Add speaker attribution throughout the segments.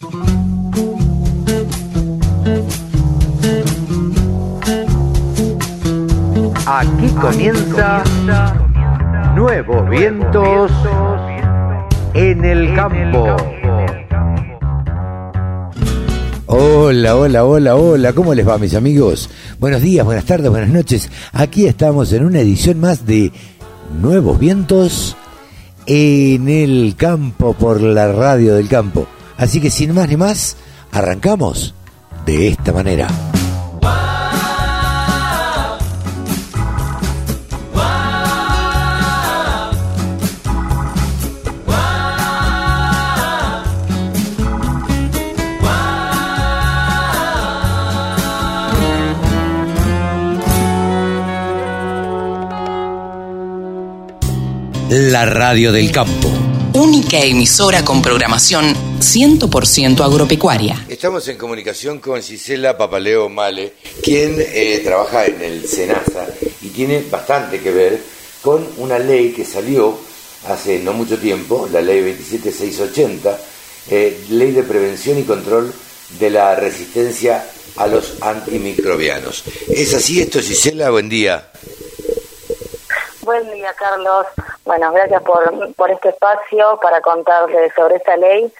Speaker 1: Aquí comienza Nuevos Vientos en el Campo.
Speaker 2: Hola, hola, hola, hola, ¿cómo les va mis amigos? Buenos días, buenas tardes, buenas noches. Aquí estamos en una edición más de Nuevos Vientos en el campo por la radio del campo. Así que sin más ni más, arrancamos de esta manera. La radio del campo.
Speaker 3: Única emisora con programación 100% agropecuaria.
Speaker 2: Estamos en comunicación con Gisela Papaleo Male, quien eh, trabaja en el SENASA y tiene bastante que ver con una ley que salió hace no mucho tiempo, la ley 27680, eh, ley de prevención y control de la resistencia a los antimicrobianos. ¿Es así esto, Gisela? Buen día.
Speaker 4: Buen día, Carlos. Bueno, gracias por, por este espacio para contarles sobre esta ley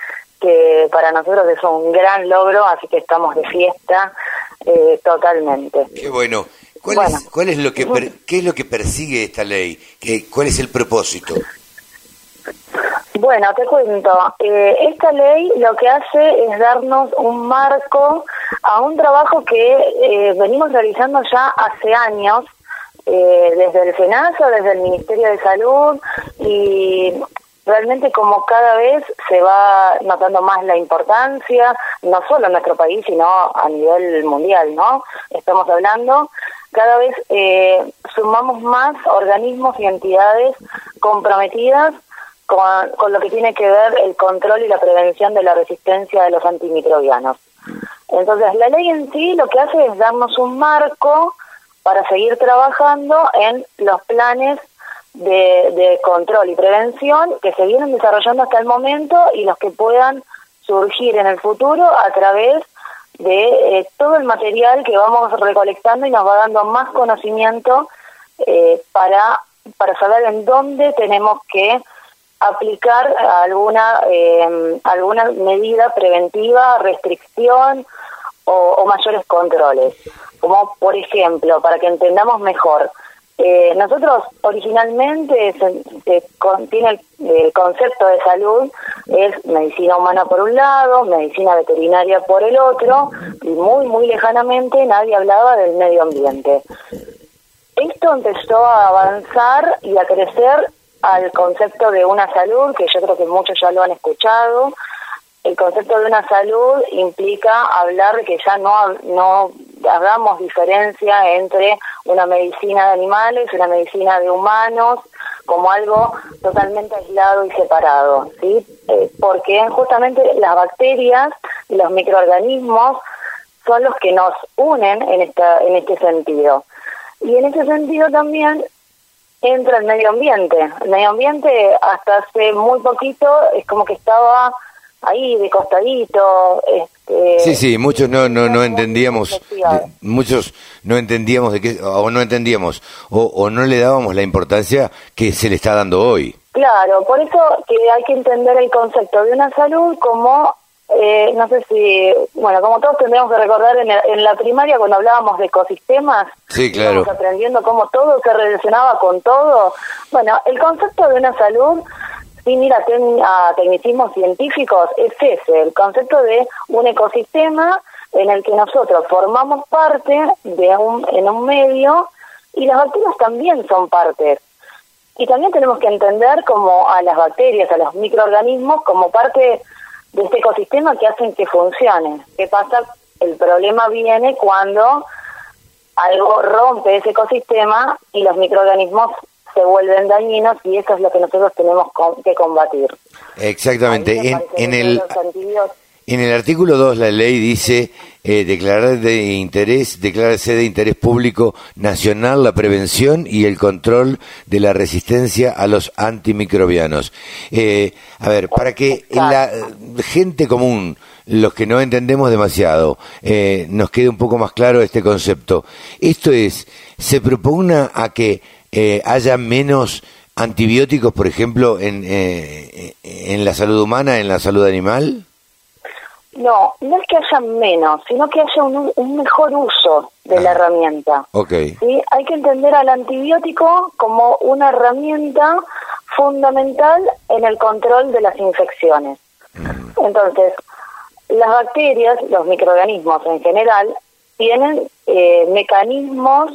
Speaker 4: que para nosotros es un gran logro, así que estamos de fiesta eh, totalmente.
Speaker 2: Qué bueno. ¿Cuál, es, ¿Cuál es lo que qué es lo que persigue esta ley? ¿Qué, ¿Cuál es el propósito?
Speaker 4: Bueno, te cuento. Eh, esta ley lo que hace es darnos un marco a un trabajo que eh, venimos realizando ya hace años eh, desde el FENASA, desde el Ministerio de Salud y realmente como cada vez se va notando más la importancia, no solo en nuestro país, sino a nivel mundial, ¿no? Estamos hablando, cada vez eh, sumamos más organismos y entidades comprometidas con, con lo que tiene que ver el control y la prevención de la resistencia de los antimicrobianos. Entonces, la ley en sí lo que hace es darnos un marco para seguir trabajando en los planes de, control y prevención que se vienen desarrollando hasta el momento y los que puedan surgir en el futuro a través de eh, todo el material que vamos recolectando y nos va dando más conocimiento eh, para, para saber en dónde tenemos que aplicar alguna, eh, alguna medida preventiva, restricción o mayores controles. Como por ejemplo, para que entendamos mejor, eh, nosotros originalmente se, contiene el, concepto de salud es medicina humana por un lado, medicina veterinaria por el otro y muy muy lejanamente nadie hablaba del medio ambiente. Esto empezó a avanzar y a crecer al concepto de una salud que yo creo que muchos ya lo han escuchado. El concepto de una salud implica hablar que ya no no hagamos diferencia entre una medicina de animales y una medicina de humanos como algo totalmente aislado y separado, ¿sí? Eh, porque justamente las bacterias y los microorganismos son los que nos unen en esta en este sentido. Y en ese sentido también entra el medio ambiente. El medio ambiente hasta hace muy poquito es como que estaba ahí de costadito. Este,
Speaker 2: sí, sí, muchos no no no entendíamos, muchos no entendíamos de qué o no entendíamos o, o no le dábamos la importancia que se le está dando hoy.
Speaker 4: Claro, por eso que hay que entender el concepto de una salud como eh, no sé si, bueno, como todos tendríamos que recordar en, en la primaria cuando hablábamos de ecosistemas,
Speaker 2: sí, claro.
Speaker 4: aprendiendo cómo todo se relacionaba con todo. Bueno, el concepto de una salud sin ir a, tecnicismos científicos, es ese, el concepto de un ecosistema en el que nosotros formamos parte de un, en un medio y las bacterias también son partes. Y también tenemos que entender como a las bacterias, a los microorganismos, como parte de este ecosistema que hacen que funcione. ¿Qué pasa? El problema viene cuando algo rompe ese ecosistema y los microorganismos se vuelven dañinos y eso es lo que nosotros tenemos que combatir.
Speaker 2: Exactamente. En, el En el artículo 2 la ley dice eh, declarar de interés, declararse de interés público nacional la prevención y el control de la resistencia a los antimicrobianos. Eh, a ver, para que la gente común, los que no entendemos demasiado, eh, nos quede un poco más claro este concepto. Esto es, se propugna a que eh, haya menos antibióticos, por ejemplo, en, eh, en la salud humana, en la salud animal?
Speaker 4: No, no es que haya menos, sino que haya un, un mejor uso de la
Speaker 2: Ah.
Speaker 4: herramienta.
Speaker 2: Ok.
Speaker 4: ¿sí? Hay que entender al antibiótico como una herramienta fundamental en el control de las infecciones. Entonces, las bacterias, los microorganismos en general, tienen eh, mecanismos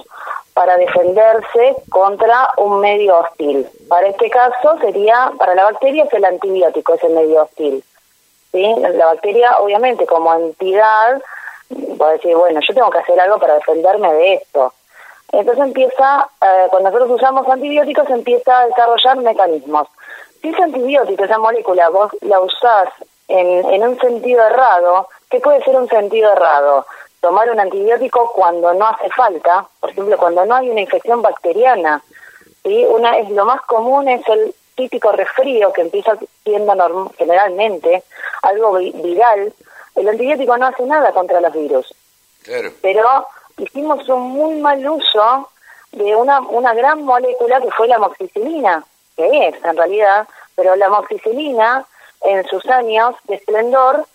Speaker 4: para defenderse contra un medio hostil. Para este caso sería, para la bacteria es el antibiótico, es el medio hostil. ¿sí? La bacteria, obviamente, como entidad, puede decir, bueno, yo tengo que hacer algo para defenderme de esto. Entonces empieza, eh, cuando nosotros usamos antibióticos, empieza a desarrollar mecanismos. Si ese antibiótico, esa molécula, vos la usás en, en un sentido errado, ¿qué puede ser un sentido errado? Tomar un antibiótico cuando no hace falta, por ejemplo, cuando no hay una infección bacteriana. ¿sí? Una es lo más común es el típico resfrío que empieza siendo norm- generalmente algo vi- viral. El antibiótico no hace nada contra los virus
Speaker 2: Claro.
Speaker 4: pero hicimos un muy mal uso de una, una gran molécula que fue la amoxicilina, que es en realidad, pero la amoxicilina en sus años de esplendor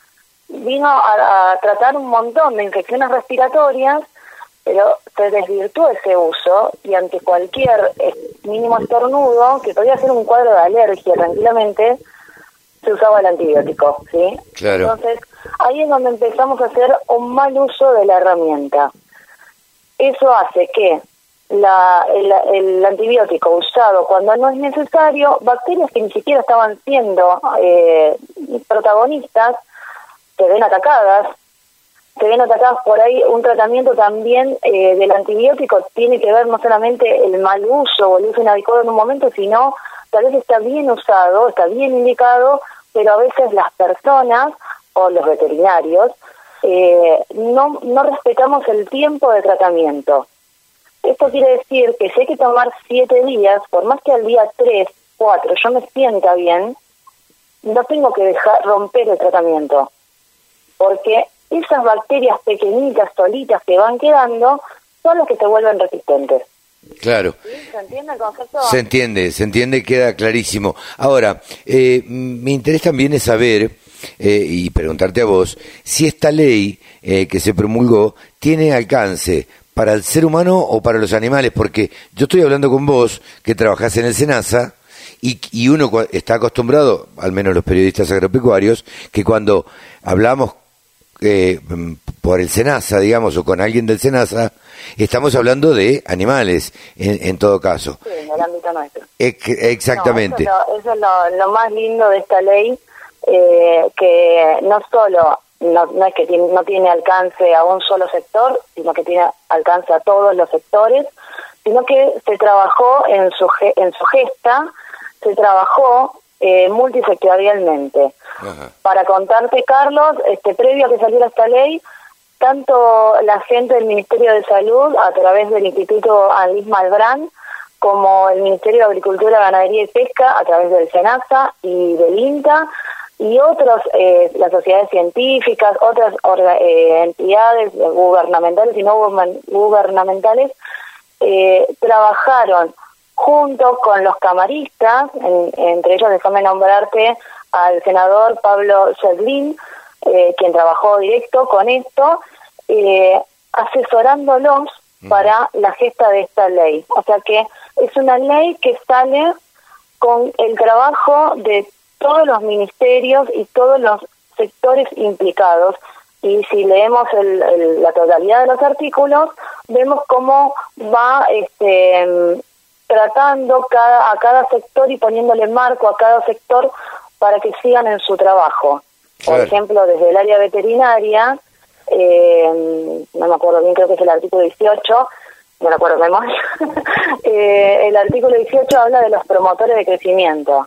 Speaker 4: vino a, a tratar un montón de infecciones respiratorias, pero se desvirtuó ese uso y ante cualquier eh, mínimo estornudo, que podía ser un cuadro de alergia tranquilamente, se usaba el antibiótico, ¿sí?
Speaker 2: Claro.
Speaker 4: Entonces, ahí es donde empezamos a hacer un mal uso de la herramienta. Eso hace que la, el, el antibiótico usado cuando no es necesario, bacterias que ni siquiera estaban siendo eh, protagonistas, se ven atacadas, se ven atacadas por ahí. Un tratamiento también eh, del antibiótico tiene que ver no solamente el mal uso o el uso inadecuado en un momento, sino tal vez está bien usado, está bien indicado, pero a veces las personas o los veterinarios eh, no, no respetamos el tiempo de tratamiento. Esto quiere decir que si hay que tomar siete días, por más que al día tres, cuatro yo me sienta bien, no tengo que dejar romper el tratamiento. Porque esas bacterias pequeñitas, solitas que van quedando, son las que se vuelven resistentes.
Speaker 2: Claro.
Speaker 4: ¿Se entiende el concepto?
Speaker 2: Se entiende, se entiende, queda clarísimo. Ahora, eh, m- mi interés también es saber eh, y preguntarte a vos si esta ley eh, que se promulgó tiene alcance para el ser humano o para los animales, porque yo estoy hablando con vos que trabajás en el SENASA y, y uno está acostumbrado, al menos los periodistas agropecuarios, que cuando hablamos eh, por el SENASA, digamos, o con alguien del SENASA, estamos hablando de animales, en, en todo caso.
Speaker 4: Sí, en el ámbito nuestro.
Speaker 2: Ex- exactamente.
Speaker 4: No, eso es, lo, eso es lo- lo más lindo de esta ley, eh, que no solo no, no es que tiene, no tiene alcance a un solo sector, sino que tiene alcance a todos los sectores, sino que se trabajó en su, en su gesta, se trabajó eh, multisectorialmente.
Speaker 2: Ajá.
Speaker 4: Para contarte, Carlos, este previo a que saliera esta ley, tanto la gente del Ministerio de Salud, a través del Instituto Anlis Malbrán, como el Ministerio de Agricultura, Ganadería y Pesca, a través del SENASA y del INTA, y otros, eh, las sociedades científicas, otras orga- eh, entidades gubernamentales y no gubernamentales, eh, trabajaron junto con los camaristas, en- entre ellos déjame nombrarte al senador Pablo Sedlin, eh, quien trabajó directo con esto, eh, asesorándolos para la gesta de esta ley. O sea que es una ley que sale con el trabajo de todos los ministerios y todos los sectores implicados. Y si leemos el- el- la totalidad de los artículos, vemos cómo va este, tratando cada, a cada sector y poniéndole marco a cada sector para que sigan en su trabajo. Por ejemplo, desde el área veterinaria, eh, no me acuerdo bien, creo que es el artículo 18, no me acuerdo de memoria, eh, el artículo 18 habla de los promotores de crecimiento.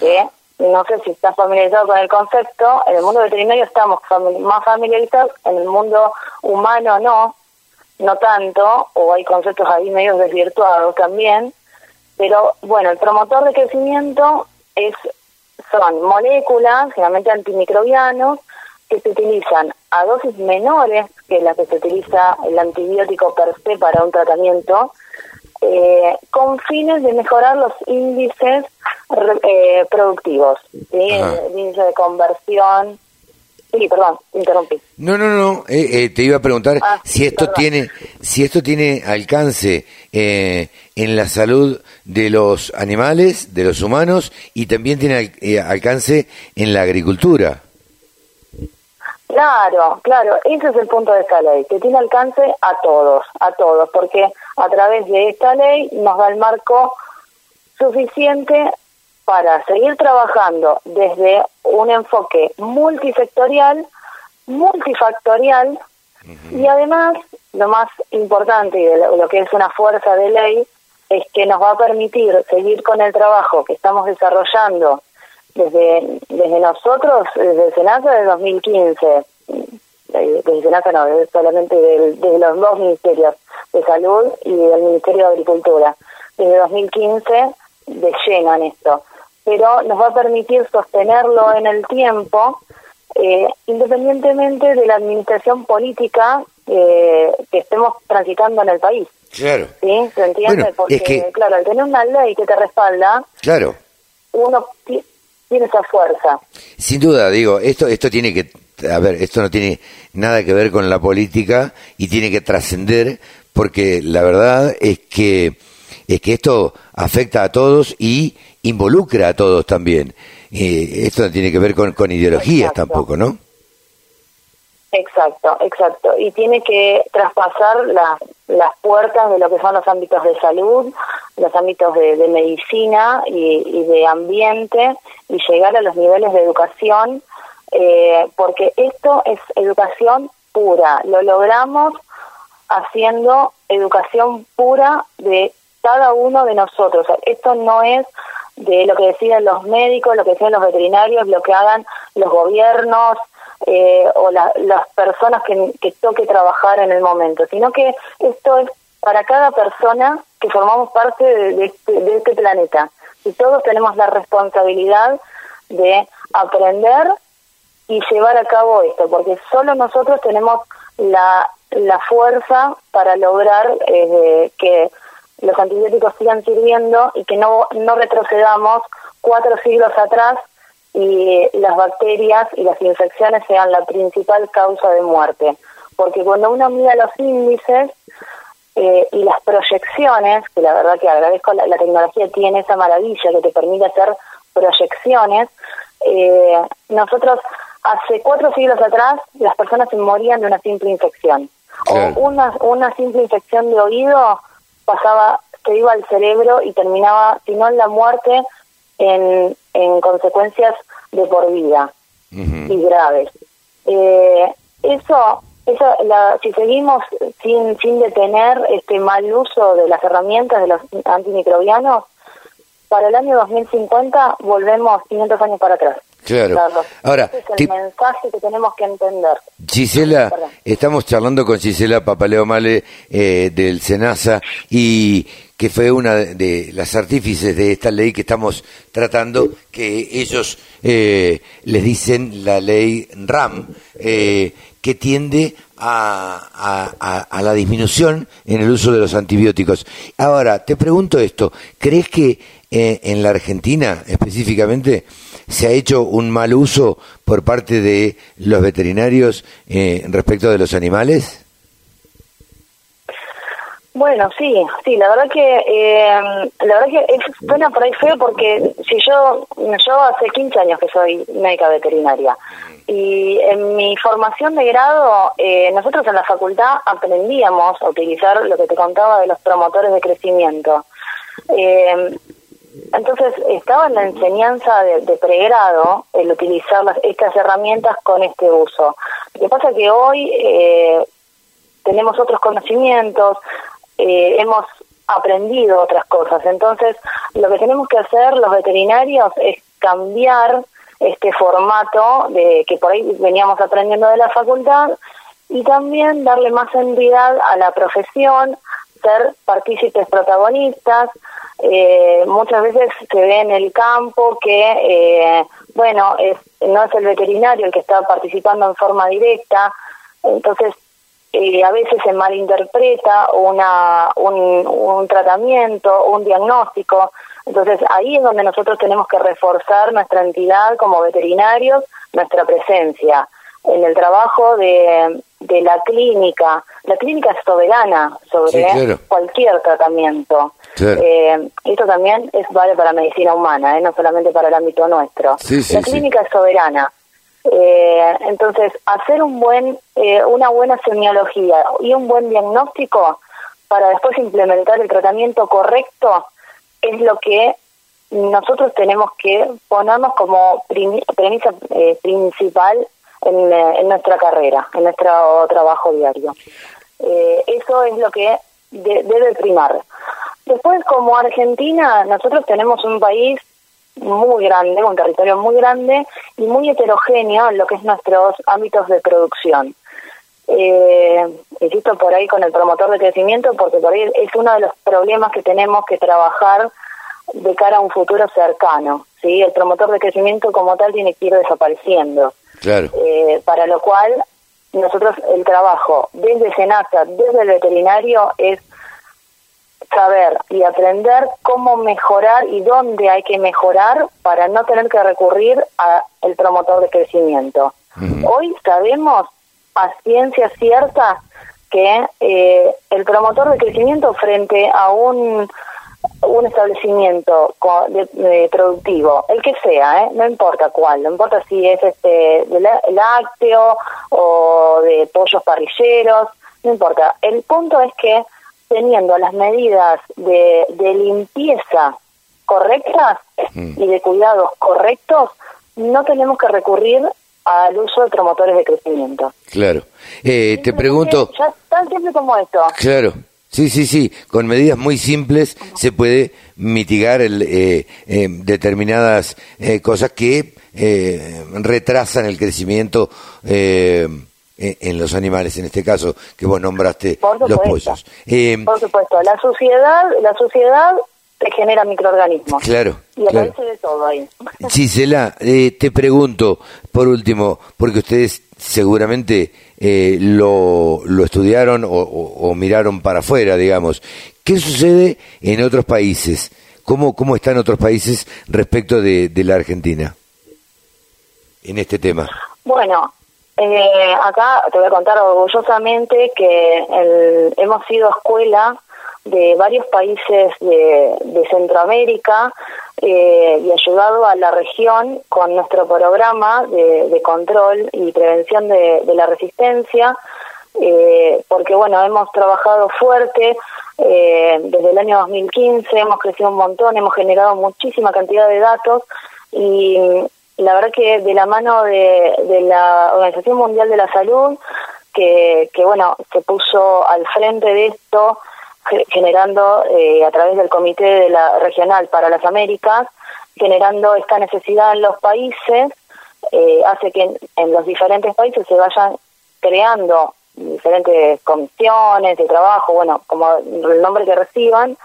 Speaker 4: ¿sí? no sé si estás familiarizado con el concepto, en el mundo veterinario estamos más familiarizados, en el mundo humano no, no tanto, o hay conceptos ahí medio desvirtuados también, pero bueno, el promotor de crecimiento es son moléculas, generalmente antimicrobianos, que se utilizan a dosis menores que las que se utiliza el antibiótico per se para un tratamiento, eh, con fines de mejorar los índices eh, productivos, el índice de conversión. Sí, perdón, interrumpí.
Speaker 2: No, no, no, eh, te iba a preguntar ah, si esto tiene si esto tiene alcance en la salud de los animales, de los humanos y también tiene alcance en la agricultura.
Speaker 4: Claro, claro, ese es el punto de esta ley, que tiene alcance a todos, a todos, porque a través de esta ley nos da el marco suficiente para seguir trabajando desde un enfoque multisectorial, multifactorial y además lo más importante y lo que es una fuerza de ley es que nos va a permitir seguir con el trabajo que estamos desarrollando desde, desde nosotros, desde SENASA, desde 2015, desde SENASA no, solamente de, los dos ministerios, de Salud y del Ministerio de Agricultura, desde 2015 de lleno en esto. Pero nos va a permitir sostenerlo en el tiempo, eh, independientemente de la administración política eh, que estemos transitando en el país.
Speaker 2: Claro.
Speaker 4: ¿Sí? ¿Se entiende? Porque, claro, al tener una ley que te respalda,
Speaker 2: claro.
Speaker 4: uno tiene esa fuerza.
Speaker 2: Sin duda, digo, esto, esto tiene que, a ver, esto no tiene nada que ver con la política y tiene que trascender porque la verdad es que, es que esto afecta a todos y involucra a todos también. Eh, esto no tiene que ver con, con ideologías tampoco, ¿no?
Speaker 4: Exacto, exacto. Y tiene que traspasar las puertas de lo que son los ámbitos de salud, los ámbitos de, medicina y, de ambiente y llegar a los niveles de educación, eh, porque esto es educación pura. Lo logramos haciendo educación pura de cada uno de nosotros. esto no es de lo que deciden los médicos, lo que deciden los veterinarios, lo que hagan los gobiernos, eh, o las personas que, que toque trabajar en el momento, sino que esto es para cada persona que formamos parte de, este, de este planeta. Y todos tenemos la responsabilidad de aprender y llevar a cabo esto, porque solo nosotros tenemos la, la fuerza para lograr eh, que los antibióticos sigan sirviendo y que no, no retrocedamos cuatro siglos atrás y las bacterias y las infecciones sean la principal causa de muerte. Porque cuando uno mira los índices eh, y las proyecciones, que la verdad que agradezco, la, tecnología tiene esa maravilla que te permite hacer proyecciones, eh, nosotros hace cuatro siglos atrás las personas se morían de una simple infección. O una, una simple infección de oído pasaba, se iba al cerebro y terminaba, si no en la muerte, en, en consecuencias de por vida y graves. Eh, eso, eso la, si seguimos sin, sin detener este mal uso de las herramientas de los antimicrobianos, para el año 2050 volvemos 500 años para atrás.
Speaker 2: Claro. Ahora,
Speaker 4: es el mensaje que tenemos que entender.
Speaker 2: Gisela, estamos charlando con Gisela Papaleo Male eh, del SENASA y que fue una de las artífices de esta ley que estamos tratando, que ellos eh, les dicen la ley RAM, eh, que tiende a, a, la disminución en el uso de los antibióticos. Ahora, te pregunto esto, ¿crees que eh, en la Argentina específicamente se ha hecho un mal uso por parte de los veterinarios respecto de los animales?
Speaker 4: Bueno, sí, sí, la verdad que eh, la verdad que es, suena por ahí feo porque si yo yo hace 15 años que soy médica veterinaria y en mi formación de grado eh, nosotros en la facultad aprendíamos a utilizar lo que te contaba de los promotores de crecimiento. Eh, entonces estaba en la enseñanza de, de pregrado el utilizar las, estas herramientas con este uso. Lo que pasa es que hoy eh, tenemos otros conocimientos, eh, hemos aprendido otras cosas. Entonces, lo que tenemos que hacer los veterinarios es cambiar este formato de que por ahí veníamos aprendiendo de la facultad y también darle más entidad a la profesión, ser partícipes protagonistas. Eh, muchas veces se ve en el campo que, eh, bueno, es, no es el veterinario el que está participando en forma directa, entonces eh, a veces se malinterpreta una, un, un tratamiento, un diagnóstico. Entonces ahí es donde nosotros tenemos que reforzar nuestra entidad como veterinarios, nuestra presencia en el trabajo de, de la clínica. La clínica es soberana sobre cualquier tratamiento. Eh, esto también es vale para medicina humana, ¿eh? no solamente para el ámbito nuestro. la clínica es soberana. Eh, entonces, hacer un buen, eh, una buena semiología y un buen diagnóstico para después implementar el tratamiento correcto es lo que nosotros tenemos que ponernos como premisa eh, principal en, en, nuestra carrera, en nuestro trabajo diario. eso es lo que debe primar. Después, como Argentina, nosotros tenemos un país muy grande, un territorio muy grande y muy heterogéneo en lo que es nuestros ámbitos de producción. Eh, insisto por ahí con el promotor de crecimiento porque por ahí es uno de los problemas que tenemos que trabajar de cara a un futuro cercano. ¿sí? El promotor de crecimiento como tal tiene que ir desapareciendo.
Speaker 2: Claro.
Speaker 4: Eh, para lo cual nosotros el trabajo desde SENASA, desde el veterinario es saber y aprender cómo mejorar y dónde hay que mejorar para no tener que recurrir al promotor de crecimiento. Hoy sabemos a ciencia cierta que eh, el promotor de crecimiento frente a un un establecimiento de, productivo, el que sea, ¿eh? no importa cuál, no importa si es este de lácteo o de pollos parrilleros, no importa. El punto es que teniendo las medidas de, de limpieza correctas mm. y de cuidados correctos, no tenemos que recurrir al uso de promotores de crecimiento.
Speaker 2: Claro. Eh, te pregunto...
Speaker 4: Ya tan simple como esto.
Speaker 2: Claro. Sí, sí, sí. Con medidas muy simples se puede mitigar el, eh, eh, determinadas cosas que retrasan el crecimiento eh, en los animales, en este caso que vos nombraste los pollos.
Speaker 4: Eh, Por supuesto, la suciedad, la suciedad te genera microorganismos.
Speaker 2: Claro.
Speaker 4: Y aparece de todo ahí.
Speaker 2: Gisela, eh, te pregunto, por último, porque ustedes seguramente lo, lo estudiaron o, miraron para afuera, digamos. ¿Qué sucede en otros países? ¿Cómo, cómo están otros países respecto de, de la Argentina en este tema?
Speaker 4: Bueno, eh, acá te voy a contar orgullosamente que hemos sido escuela de varios países de, Centroamérica eh, y ayudado a la región con nuestro programa de, control y prevención de, la resistencia, eh, porque bueno, hemos trabajado fuerte eh, desde el año 2015, hemos crecido un montón, hemos generado muchísima cantidad de datos y la verdad que de la mano de, de la Organización Mundial de la Salud, que, que bueno, se puso al frente de esto, generando eh, a través del Comité de la Regional para las Américas, generando esta necesidad en los países, eh, hace que en, los diferentes países se vayan creando diferentes comisiones de trabajo, bueno, como el nombre que reciban,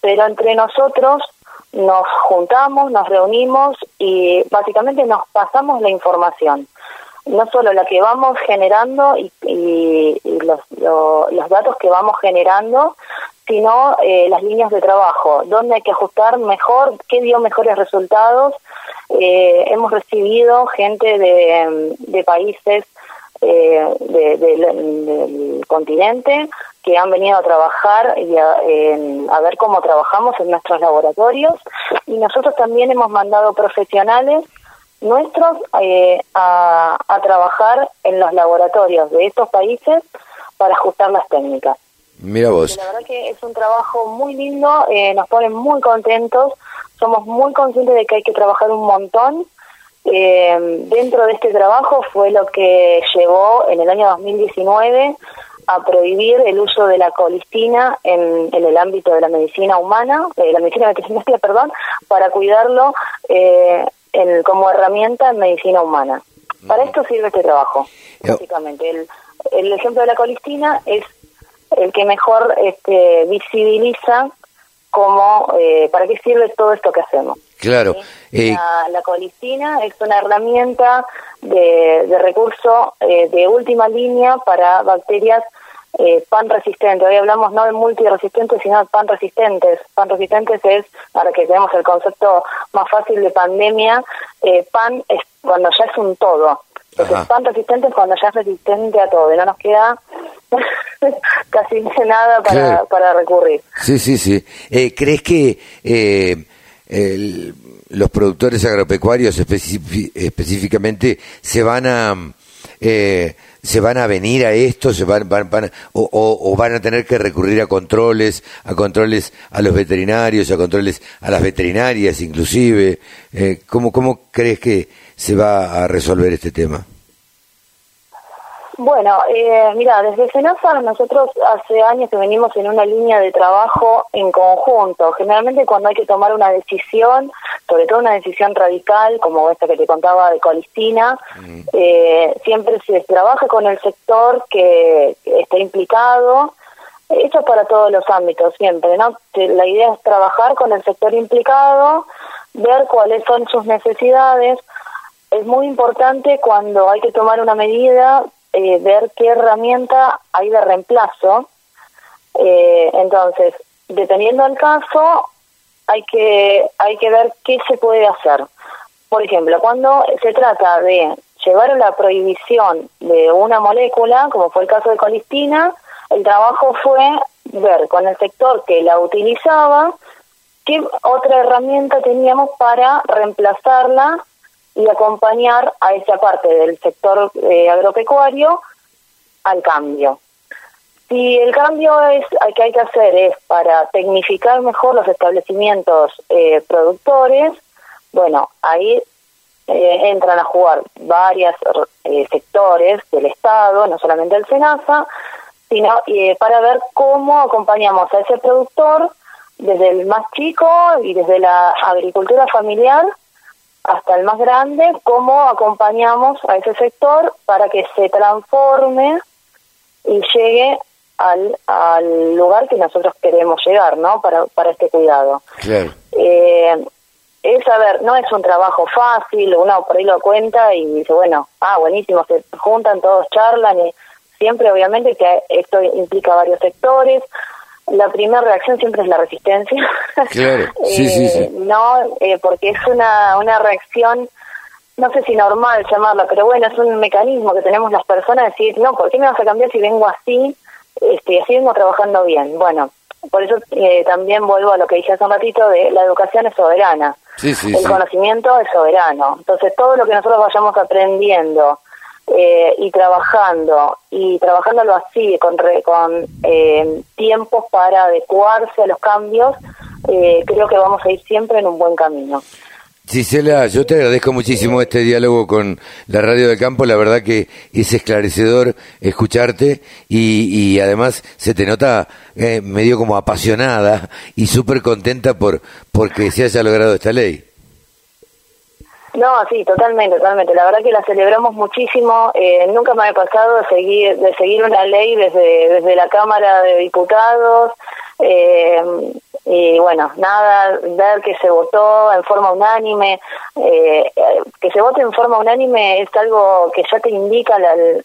Speaker 4: pero entre nosotros nos juntamos, nos reunimos y básicamente nos pasamos la información. No solo la que vamos generando y, los, los datos que vamos generando, sino eh, las líneas de trabajo, dónde hay que ajustar mejor, qué dio mejores resultados. Eh, hemos recibido gente de, de países eh, del continente que han venido a trabajar y a, ver cómo trabajamos en nuestros laboratorios. Y nosotros también hemos mandado profesionales nuestros eh, a, trabajar en los laboratorios de estos países para ajustar las técnicas.
Speaker 2: Mira vos.
Speaker 4: La verdad que es un trabajo muy lindo, eh, nos pone muy contentos, somos muy conscientes de que hay que trabajar un montón. Eh, dentro de este trabajo fue lo que llevó en el año 2019 a prohibir el uso de la colistina en, en el ámbito de la medicina humana, de la medicina veterinaria, perdón, para cuidarlo eh, en, como herramienta en medicina humana. Para esto sirve este trabajo, básicamente. El, el ejemplo de la colistina es el que mejor este, visibiliza cómo, eh, para qué sirve todo esto que hacemos.
Speaker 2: Claro.
Speaker 4: Eh, la, colistina es una herramienta de, de recurso eh, de última línea para bacterias pan resistentes. Hoy hablamos no de multiresistentes, sino de pan resistentes. Pan resistentes es, para que tenemos el concepto más fácil de pandemia, pan es cuando ya es un todo. Entonces, pan resistente es cuando ya es resistente a todo y no nos queda casi nada para, para recurrir.
Speaker 2: Sí, sí, sí. Eh, ¿Crees que eh, los productores agropecuarios específicamente se van a... Eh, se van a venir a esto, se van, van, o, o, van a tener que recurrir a controles, a controles a los veterinarios, a controles a las veterinarias inclusive. Eh, ¿cómo, ¿Cómo crees que se va a resolver este tema?
Speaker 4: Bueno, eh, mira, desde SENASA nosotros hace años que venimos en una línea de trabajo en conjunto. Generalmente cuando hay que tomar una decisión, sobre todo una decisión radical, como esta que te contaba de Colistina, eh, siempre se trabaja con el sector que está implicado. Esto es para todos los ámbitos, siempre, ¿no? La idea es trabajar con el sector implicado, ver cuáles son sus necesidades. Es muy importante cuando hay que tomar una medida eh, ver qué herramienta hay de reemplazo. Eh, entonces, dependiendo del caso, hay que, hay que ver qué se puede hacer. Por ejemplo, cuando se trata de llevar a la prohibición de una molécula, como fue el caso de colistina, el trabajo fue ver con el sector que la utilizaba qué otra herramienta teníamos para reemplazarla y acompañar a esa parte del sector eh, agropecuario al cambio. Si el cambio es que hay que hacer es para tecnificar mejor los establecimientos eh, productores, bueno, ahí eh, entran a jugar varios sectores del Estado, no solamente el SENASA, sino para ver cómo acompañamos a ese productor desde el más chico y desde la agricultura familiar hasta el más grande, cómo acompañamos a ese sector para que se transforme y llegue al, al lugar que nosotros queremos llegar, ¿no? Para, para este cuidado.
Speaker 2: Claro.
Speaker 4: Eh, es, a ver, no es un trabajo fácil, uno por ahí lo cuenta y dice, bueno, ah, buenísimo, se juntan, todos charlan y siempre obviamente que esto implica varios sectores, la primera reacción siempre es la resistencia.
Speaker 2: Claro, sí, sí, sí.
Speaker 4: Eh, no, eh, porque es una, una reacción, no sé si normal llamarla, pero bueno, es un mecanismo que tenemos las personas de decir, no, ¿por qué me vas a cambiar si vengo así? Este, así vengo trabajando bien. Bueno, por eso eh, también vuelvo a lo que dije hace un ratito de la educación es soberana.
Speaker 2: Sí, sí,
Speaker 4: el conocimiento es soberano. Entonces, todo lo que nosotros vayamos aprendiendo, eh, y trabajando y trabajándolo así con, con eh, tiempos para adecuarse a los cambios, eh, creo que vamos a ir siempre en un buen camino.
Speaker 2: Gisela, yo te agradezco muchísimo este diálogo con la Radio del Campo, la verdad que es esclarecedor escucharte y, y además se te nota medio como apasionada y súper contenta por porque se haya logrado esta ley.
Speaker 4: No, sí, totalmente, totalmente. La verdad que la celebramos muchísimo. Eh, nunca me ha pasado de seguir, de seguir una ley desde, desde la Cámara de Diputados. Eh, y bueno, nada, ver que se votó en forma unánime. Eh, que se vote en forma unánime es algo que ya te indica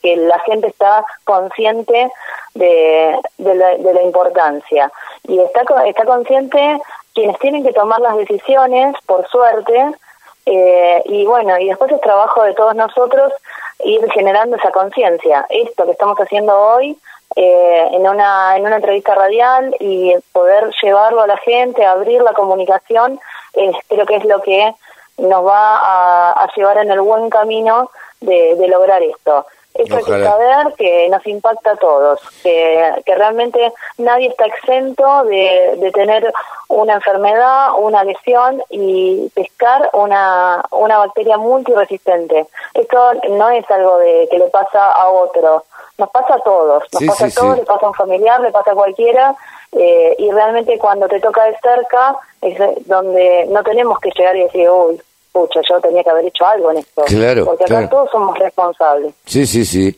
Speaker 4: que la gente está consciente de, de, la, de la importancia. Y está, está consciente quienes tienen que tomar las decisiones, por suerte, eh, y bueno, y después es trabajo de todos nosotros ir generando esa conciencia. Esto que estamos haciendo hoy eh, en, una, en una entrevista radial y poder llevarlo a la gente, abrir la comunicación, eh, creo que es lo que nos va a, llevar en el buen camino de, de lograr esto. Eso hay que saber que nos impacta a todos, que, que realmente nadie está exento de, de, tener una enfermedad, una lesión y pescar una, una bacteria multiresistente. Esto no es algo de que le pasa a otro, nos pasa a todos, nos pasa a todos, le pasa a un familiar, le pasa a cualquiera eh, y realmente cuando te toca de cerca es donde no tenemos que llegar y decir, uy, pucha, yo tenía que haber hecho algo en esto.
Speaker 2: Claro,
Speaker 4: Porque acá
Speaker 2: claro.
Speaker 4: todos somos responsables.
Speaker 2: Sí, sí, sí.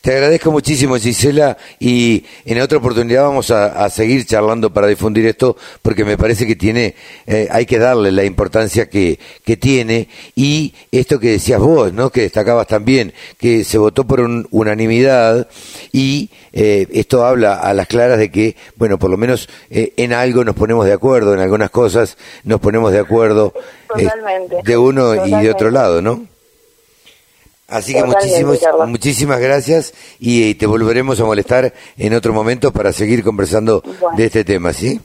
Speaker 2: Te agradezco muchísimo, Gisela, y en otra oportunidad vamos a, a seguir charlando para difundir esto, porque me parece que tiene, eh, hay que darle la importancia que, que tiene, y esto que decías vos, ¿no? Que destacabas también, que se votó por un- unanimidad, y eh, esto habla a las claras de que, bueno, por lo menos eh, en algo nos ponemos de acuerdo, en algunas cosas nos ponemos de acuerdo eh,
Speaker 4: Totalmente.
Speaker 2: de uno y de otro lado, ¿no? Así que
Speaker 4: Carlos.
Speaker 2: muchísimas gracias y, eh, te volveremos a molestar en otro momento para seguir conversando
Speaker 4: Bueno.
Speaker 2: de este tema, ¿sí?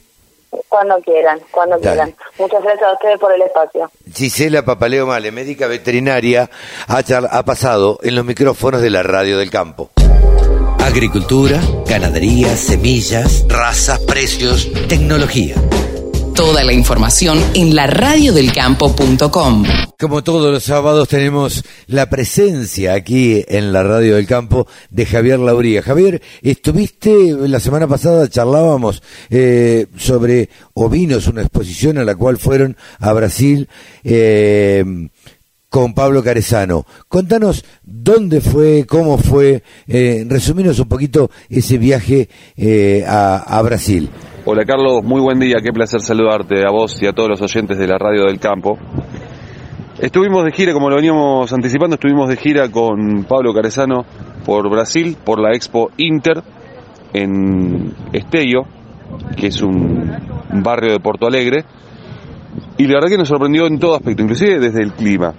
Speaker 4: Cuando quieran, cuando
Speaker 2: Dale.
Speaker 4: quieran. Muchas gracias a ustedes por el espacio.
Speaker 2: Gisela Papaleo Male, médica veterinaria, ha, char- ha pasado en los micrófonos de la radio del campo.
Speaker 5: Agricultura, ganadería, semillas, razas, precios, tecnología.
Speaker 3: Toda la información en laradiodelcampo.com.
Speaker 2: Como todos los sábados tenemos la presencia aquí en la radio del campo de Javier Lauría. Javier, estuviste la semana pasada, charlábamos eh, sobre ovinos, una exposición a la cual fueron a Brasil eh, con Pablo Carezano. Contanos dónde fue, cómo fue, eh, resuminos un poquito ese viaje eh, a Brasil.
Speaker 6: Hola Carlos, muy buen día, qué placer saludarte a vos y a todos los oyentes de la radio del campo. Estuvimos de gira, como lo veníamos anticipando, estuvimos de gira con Pablo Carezano por Brasil, por la Expo Inter en Estello, que es un barrio de Porto Alegre, y la verdad que nos sorprendió en todo aspecto, inclusive desde el clima.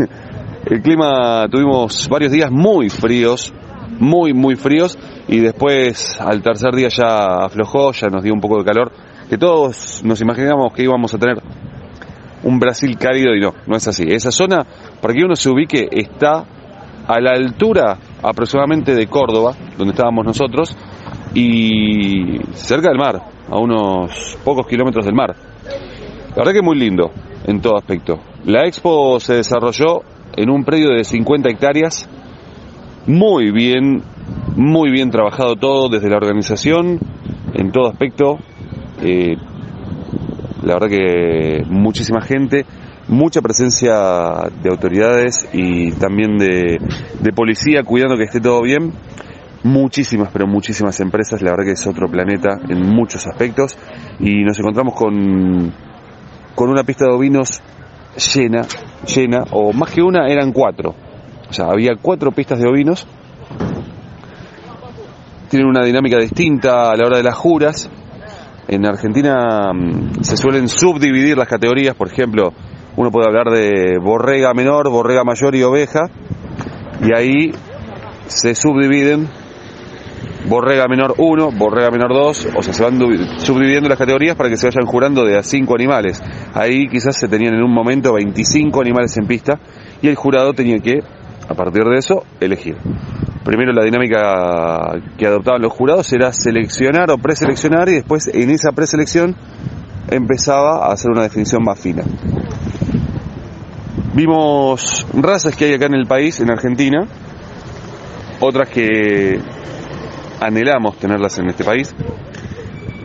Speaker 6: el clima, tuvimos varios días muy fríos, muy, muy fríos, y después al tercer día ya aflojó, ya nos dio un poco de calor, que todos nos imaginábamos que íbamos a tener un Brasil cálido y no, no es así. Esa zona, para que uno se ubique, está a la altura aproximadamente de Córdoba, donde estábamos nosotros, y cerca del mar, a unos pocos kilómetros del mar. La verdad que muy lindo en todo aspecto. La expo se desarrolló en un predio de 50 hectáreas, muy bien, muy bien trabajado todo desde la organización, en todo aspecto. Eh, la verdad que muchísima gente, mucha presencia de autoridades y también de, de policía cuidando que esté todo bien. Muchísimas, pero muchísimas empresas, la verdad que es otro planeta en muchos aspectos. Y nos encontramos con, con una pista de ovinos llena, llena, o más que una, eran cuatro. O sea, había cuatro pistas de ovinos. Tienen una dinámica distinta a la hora de las juras. En Argentina mm, se suelen subdividir las categorías, por ejemplo, uno puede hablar de borrega menor, borrega mayor y oveja, y ahí se subdividen borrega menor 1, borrega menor 2, o sea, se van subdividiendo las categorías para que se vayan jurando de a 5 animales. Ahí quizás se tenían en un momento 25 animales en pista y el jurado tenía que, a partir de eso, elegir. Primero la dinámica que adoptaban los jurados era seleccionar o preseleccionar y después en esa preselección empezaba a hacer una definición más fina. Vimos razas que hay acá en el país, en Argentina, otras que anhelamos tenerlas en este país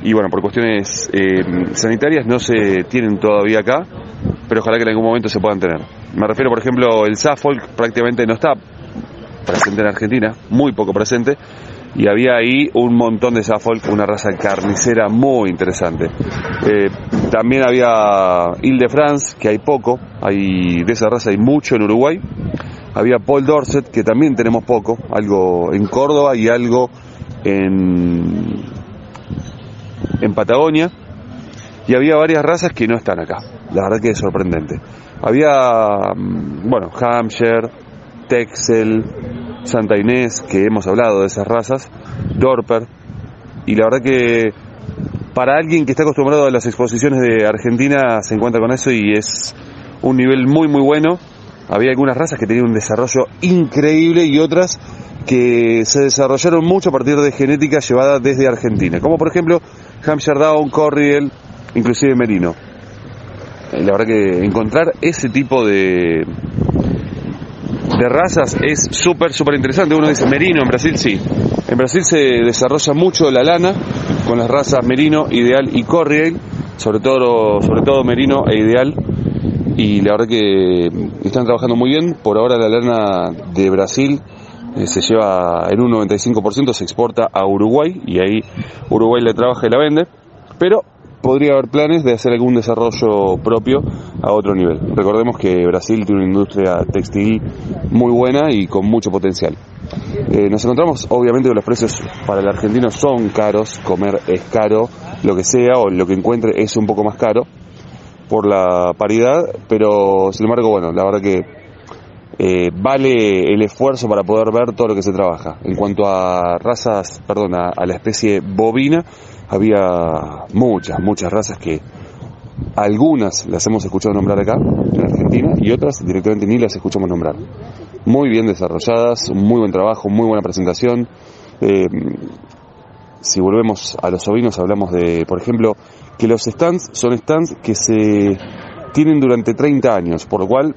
Speaker 6: y bueno, por cuestiones eh, sanitarias no se tienen todavía acá, pero ojalá que en algún momento se puedan tener. Me refiero, por ejemplo, el Suffolk prácticamente no está presente en Argentina, muy poco presente, y había ahí un montón de Suffolk, una raza carnicera muy interesante. Eh, también había Ile de France, que hay poco, hay de esa raza hay mucho en Uruguay. Había Paul Dorset, que también tenemos poco, algo en Córdoba y algo en, en Patagonia. Y había varias razas que no están acá. La verdad que es sorprendente. Había, mm, bueno, Hampshire, Texel, Santa Inés, que hemos hablado de esas razas, Dorper. Y la verdad que para alguien que está acostumbrado a las exposiciones de Argentina se encuentra con eso y es un nivel muy muy bueno. Había algunas razas que tenían un desarrollo increíble y otras que se desarrollaron mucho a partir de genética llevada desde Argentina, como por ejemplo Hampshire Down, Corriel, inclusive Merino. La verdad que encontrar ese tipo de, de razas es súper, súper interesante. Uno dice merino en Brasil, sí. En Brasil se desarrolla mucho la lana con las razas merino, ideal y corriel, sobre todo, sobre todo merino e ideal. y la verdad que están trabajando muy bien. Por ahora la lana de Brasil eh, se lleva en un 95%, se exporta a Uruguay y ahí Uruguay le trabaja y la vende, pero podría haber planes de hacer algún desarrollo propio a otro nivel. Recordemos que Brasil tiene una industria textil muy buena y con mucho potencial. Eh, nos encontramos obviamente que los precios para el argentino son caros, comer es caro, lo que sea o lo que encuentre es un poco más caro por la paridad, pero sin embargo, bueno, la verdad que eh, vale el esfuerzo para poder ver todo lo que se trabaja. En cuanto a razas, perdón, a, la especie bovina, había muchas, muchas razas que algunas las hemos escuchado nombrar acá, en Argentina, y otras directamente ni las escuchamos nombrar. Muy bien desarrolladas, muy buen trabajo, muy buena presentación. Eh, si volvemos a los ovinos, hablamos de, por ejemplo, que los stands son stands que se tienen durante 30 años, por lo cual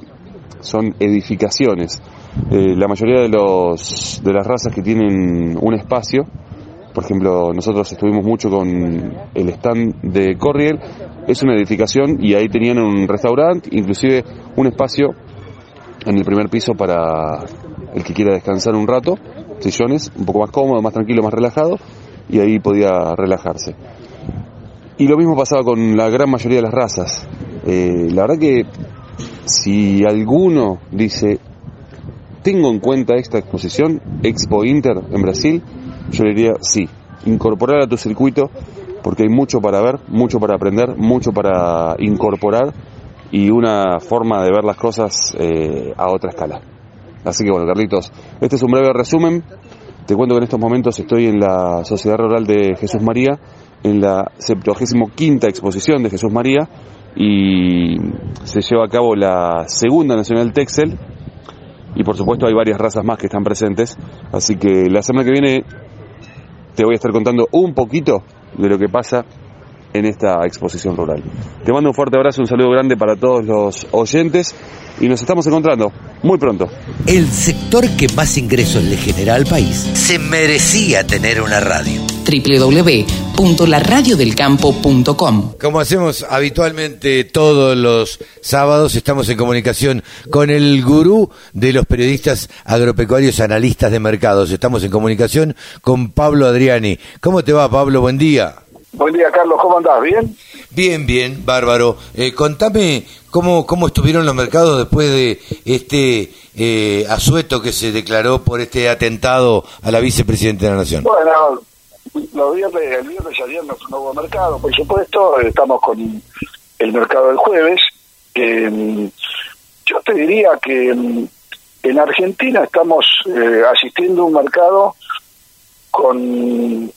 Speaker 6: son edificaciones. Eh, la mayoría de, los, de las razas que tienen un espacio, por ejemplo, nosotros estuvimos mucho con el stand de Corriel, es una edificación y ahí tenían un restaurante, inclusive un espacio en el primer piso para el que quiera descansar un rato, sillones, un poco más cómodo, más tranquilo, más relajado, y ahí podía relajarse. Y lo mismo pasaba con la gran mayoría de las razas. Eh, la verdad que si alguno dice, tengo en cuenta esta exposición, Expo Inter en Brasil, yo diría sí, incorporar a tu circuito porque hay mucho para ver, mucho para aprender, mucho para incorporar y una forma de ver las cosas eh, a otra escala. Así que bueno, Carlitos, este es un breve resumen. Te cuento que en estos momentos estoy en la Sociedad Rural de Jesús María, en la 75 exposición de Jesús María, y se lleva a cabo la segunda Nacional Texel y por supuesto hay varias razas más que están presentes, así que la semana que viene te voy a estar contando un poquito de lo que pasa en esta exposición rural. Te mando un fuerte abrazo, un saludo grande para todos los oyentes y nos estamos encontrando muy pronto.
Speaker 7: El sector que más ingresos le genera al país se merecía tener una radio
Speaker 3: www.laradiodelcampo.com.
Speaker 2: Como hacemos habitualmente todos los sábados, estamos en comunicación con el gurú de los periodistas agropecuarios analistas de mercados. Estamos en comunicación con Pablo Adriani. ¿Cómo te va, Pablo? Buen día.
Speaker 8: Buen día, Carlos. ¿Cómo andás? ¿Bien?
Speaker 2: Bien, bien, bárbaro. Eh, contame cómo, cómo estuvieron los mercados después de este eh, asueto que se declaró por este atentado a la vicepresidenta de la Nación.
Speaker 8: Bueno, los viernes, el viernes y ayer no hubo mercado, por supuesto. Estamos con el mercado del jueves. Eh, yo te diría que en Argentina estamos eh, asistiendo a un mercado con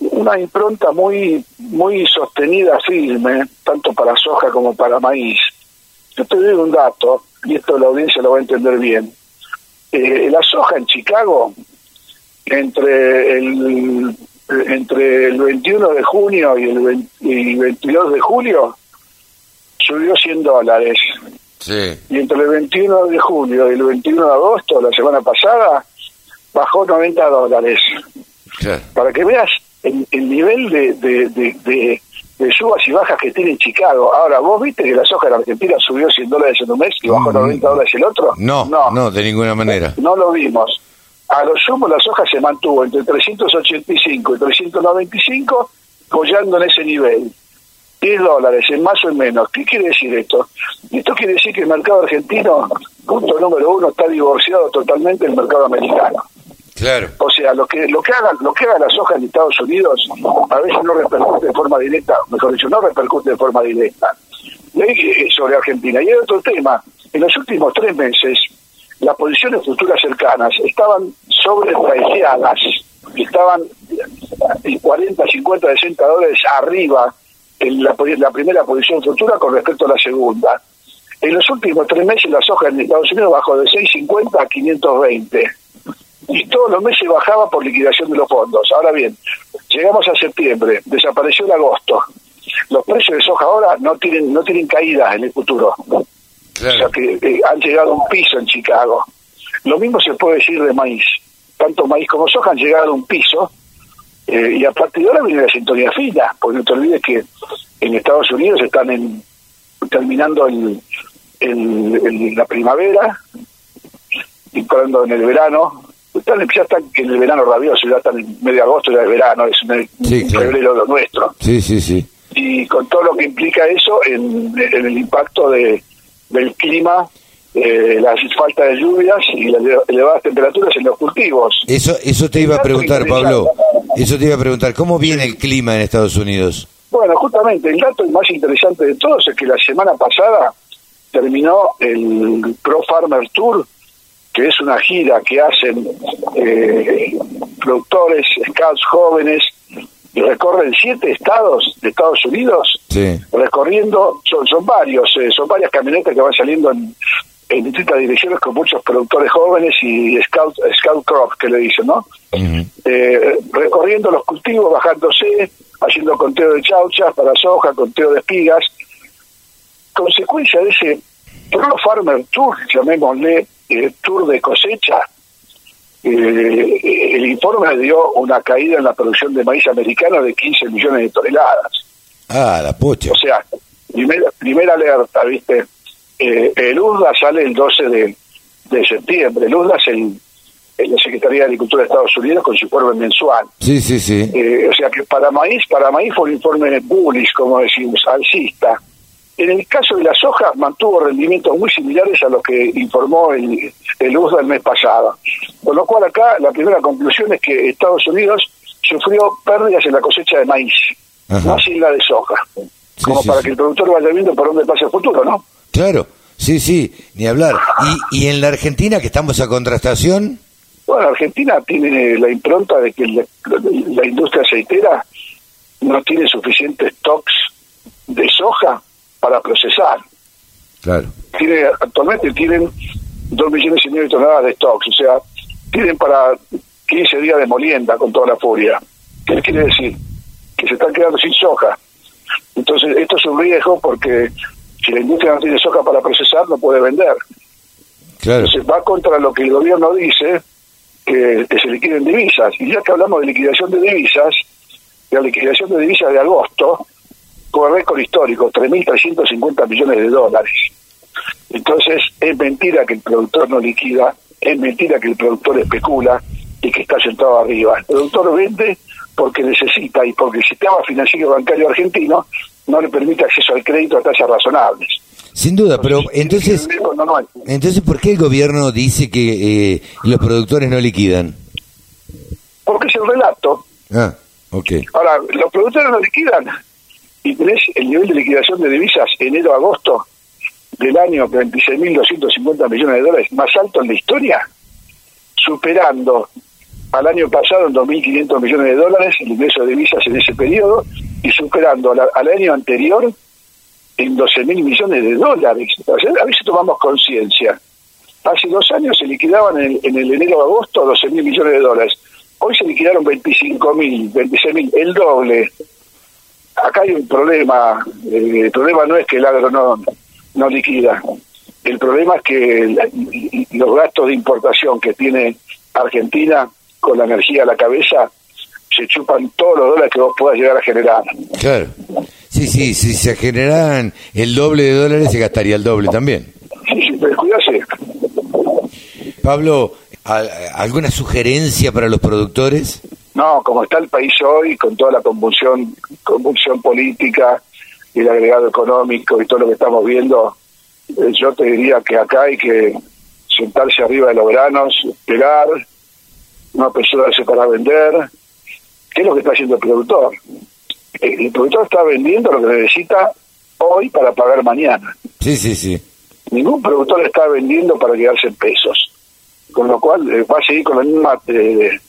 Speaker 8: una impronta muy muy sostenida, firme, tanto para soja como para maíz. Yo te doy un dato, y esto la audiencia lo va a entender bien. Eh, la soja en Chicago, entre el entre el 21 de junio y el 22 de julio, subió 100 dólares. Y entre el 21 de julio y el 21 de agosto, la semana pasada, bajó 90 dólares. Para que veas el, nivel de, de, subas y bajas que tiene Chicago. Ahora, ¿vos viste que la soja en Argentina subió 100 dólares en un mes y bajó 90 mm. dólares el otro?
Speaker 2: No, no, no, de ninguna manera.
Speaker 8: No lo vimos. A lo sumo la soja se mantuvo entre 385 y 395, apoyando en ese nivel. 10 dólares, en más o en menos. ¿Qué quiere decir esto? Esto quiere decir que el mercado argentino, punto número uno, está divorciado totalmente del mercado americano.
Speaker 2: Claro.
Speaker 8: O sea, lo que lo que haga lo que haga la soja en Estados Unidos a veces no repercute de forma directa, mejor dicho, no repercute de forma directa. Ahí sobre Argentina. Y hay otro tema. En los últimos tres meses, las posiciones futuras cercanas estaban sobrepreciadas, estaban 40, 50, 60 dólares arriba en la, primera posición futura con respecto a la segunda. En los últimos tres meses la soja en Estados Unidos bajó de 6.50 a 520 y todos los meses bajaba por liquidación de los fondos. Ahora bien, llegamos a septiembre, desapareció el agosto. Los precios de soja ahora no tienen no tienen caída en el futuro. O sea que eh, han llegado a un piso en Chicago. Lo mismo se puede decir de maíz. Tanto maíz como soja han llegado a un piso eh, y a partir de ahora viene la sintonía fina, porque no te olvides que en Estados Unidos están en, terminando el, la primavera, entrando en el verano, están, ya están en el verano rabioso, ya están en medio agosto, ya es verano, es un, febrero lo nuestro.
Speaker 2: Sí, sí, sí.
Speaker 8: Y con todo lo que implica eso en, el impacto de, del clima, eh, la falta de lluvias y las elevadas temperaturas en los cultivos.
Speaker 2: Eso, eso te iba a preguntar, Pablo. Eso te iba a preguntar. ¿Cómo viene el clima en Estados Unidos?
Speaker 8: Bueno, justamente el dato más interesante de todos es que la semana pasada terminó el Pro Farmer Tour que es una gira que hacen eh, productores, scouts jóvenes, y recorren siete estados de Estados Unidos, recorriendo, son, son varios, eh, son varias camionetas que van saliendo en, distintas direcciones con muchos productores jóvenes y scout, scout crop, que le dicen, ¿no? Eh, recorriendo los cultivos, bajándose, haciendo conteo de chauchas para soja, conteo de espigas. Consecuencia de ese Pro Farmer Tour, llamémosle, el tour de cosecha, eh, el informe dio una caída en la producción de maíz americano de 15 millones de toneladas.
Speaker 2: Ah, la pucha.
Speaker 8: O sea, primera, primera alerta, ¿viste? Eh, el USDA sale el 12 de, de septiembre. El USDA es el, la Secretaría de Agricultura de Estados Unidos con su informe mensual.
Speaker 2: Sí, sí, sí.
Speaker 8: Eh, o sea que para maíz, para maíz fue un informe bullish, como decimos, alcista. En el caso de la soja, mantuvo rendimientos muy similares a los que informó el, el USDA el mes pasado. Con lo cual acá la primera conclusión es que Estados Unidos sufrió pérdidas en la cosecha de maíz, más en la de soja. como para que el productor vaya viendo por dónde pasa el futuro, ¿no?
Speaker 2: Claro, sí, sí, ni hablar. ¿Y, y en la Argentina, que estamos a contrastación?
Speaker 8: Bueno, Argentina tiene la impronta de que la, la industria aceitera no tiene suficientes stocks de soja para procesar.
Speaker 2: Claro.
Speaker 8: Tiene, actualmente tienen dos millones y medio de toneladas de stocks, o sea, tienen para 15 días de molienda con toda la furia. ¿Qué quiere decir? Que se están quedando sin soja. Entonces, esto es un riesgo porque si la industria no tiene soja para procesar, no puede vender.
Speaker 2: Claro.
Speaker 8: Entonces, va contra lo que el gobierno dice, que, que se liquiden divisas. Y ya que hablamos de liquidación de divisas, la liquidación de divisas de agosto, con récord histórico, 3.350 millones de dólares. Entonces, es mentira que el productor no liquida, es mentira que el productor especula y que está sentado arriba. El productor vende porque necesita y porque el sistema financiero bancario argentino no le permite acceso al crédito a tasas razonables.
Speaker 2: Sin duda, pero entonces, entonces ¿por qué el gobierno dice que eh, los productores no liquidan?
Speaker 8: Porque es el relato.
Speaker 2: Ah, ok.
Speaker 8: Ahora, los productores no liquidan y tenés el nivel de liquidación de divisas enero-agosto del año 26.250 millones de dólares más alto en la historia, superando al año pasado en 2.500 millones de dólares el ingreso de divisas en ese periodo y superando al, año anterior en 12.000 millones de dólares. A veces tomamos conciencia. Hace dos años se liquidaban en, en el enero-agosto 12.000 millones de dólares. Hoy se liquidaron 25.000, 26.000, el doble acá hay un problema. El problema no es que el agro no, no liquida. El problema es que los gastos de importación que tiene Argentina con la energía a la cabeza se chupan todos los dólares que vos puedas llegar a generar.
Speaker 2: Claro. Sí, sí, si se generaran el doble de dólares se gastaría el doble también.
Speaker 8: Sí, sí, pero cuídase.
Speaker 2: Pablo, ¿alguna sugerencia para los productores?
Speaker 8: No, como está el país hoy, con toda la convulsión, convulsión política y el agregado económico y todo lo que estamos viendo, eh, yo te diría que acá hay que sentarse arriba de los granos, esperar, no apresurarse para vender. ¿Qué es lo que está haciendo el productor? El productor está vendiendo lo que necesita hoy para pagar mañana.
Speaker 2: Sí, sí, sí.
Speaker 8: Ningún productor está vendiendo para quedarse en pesos. Con lo cual eh, va a seguir con la misma eh,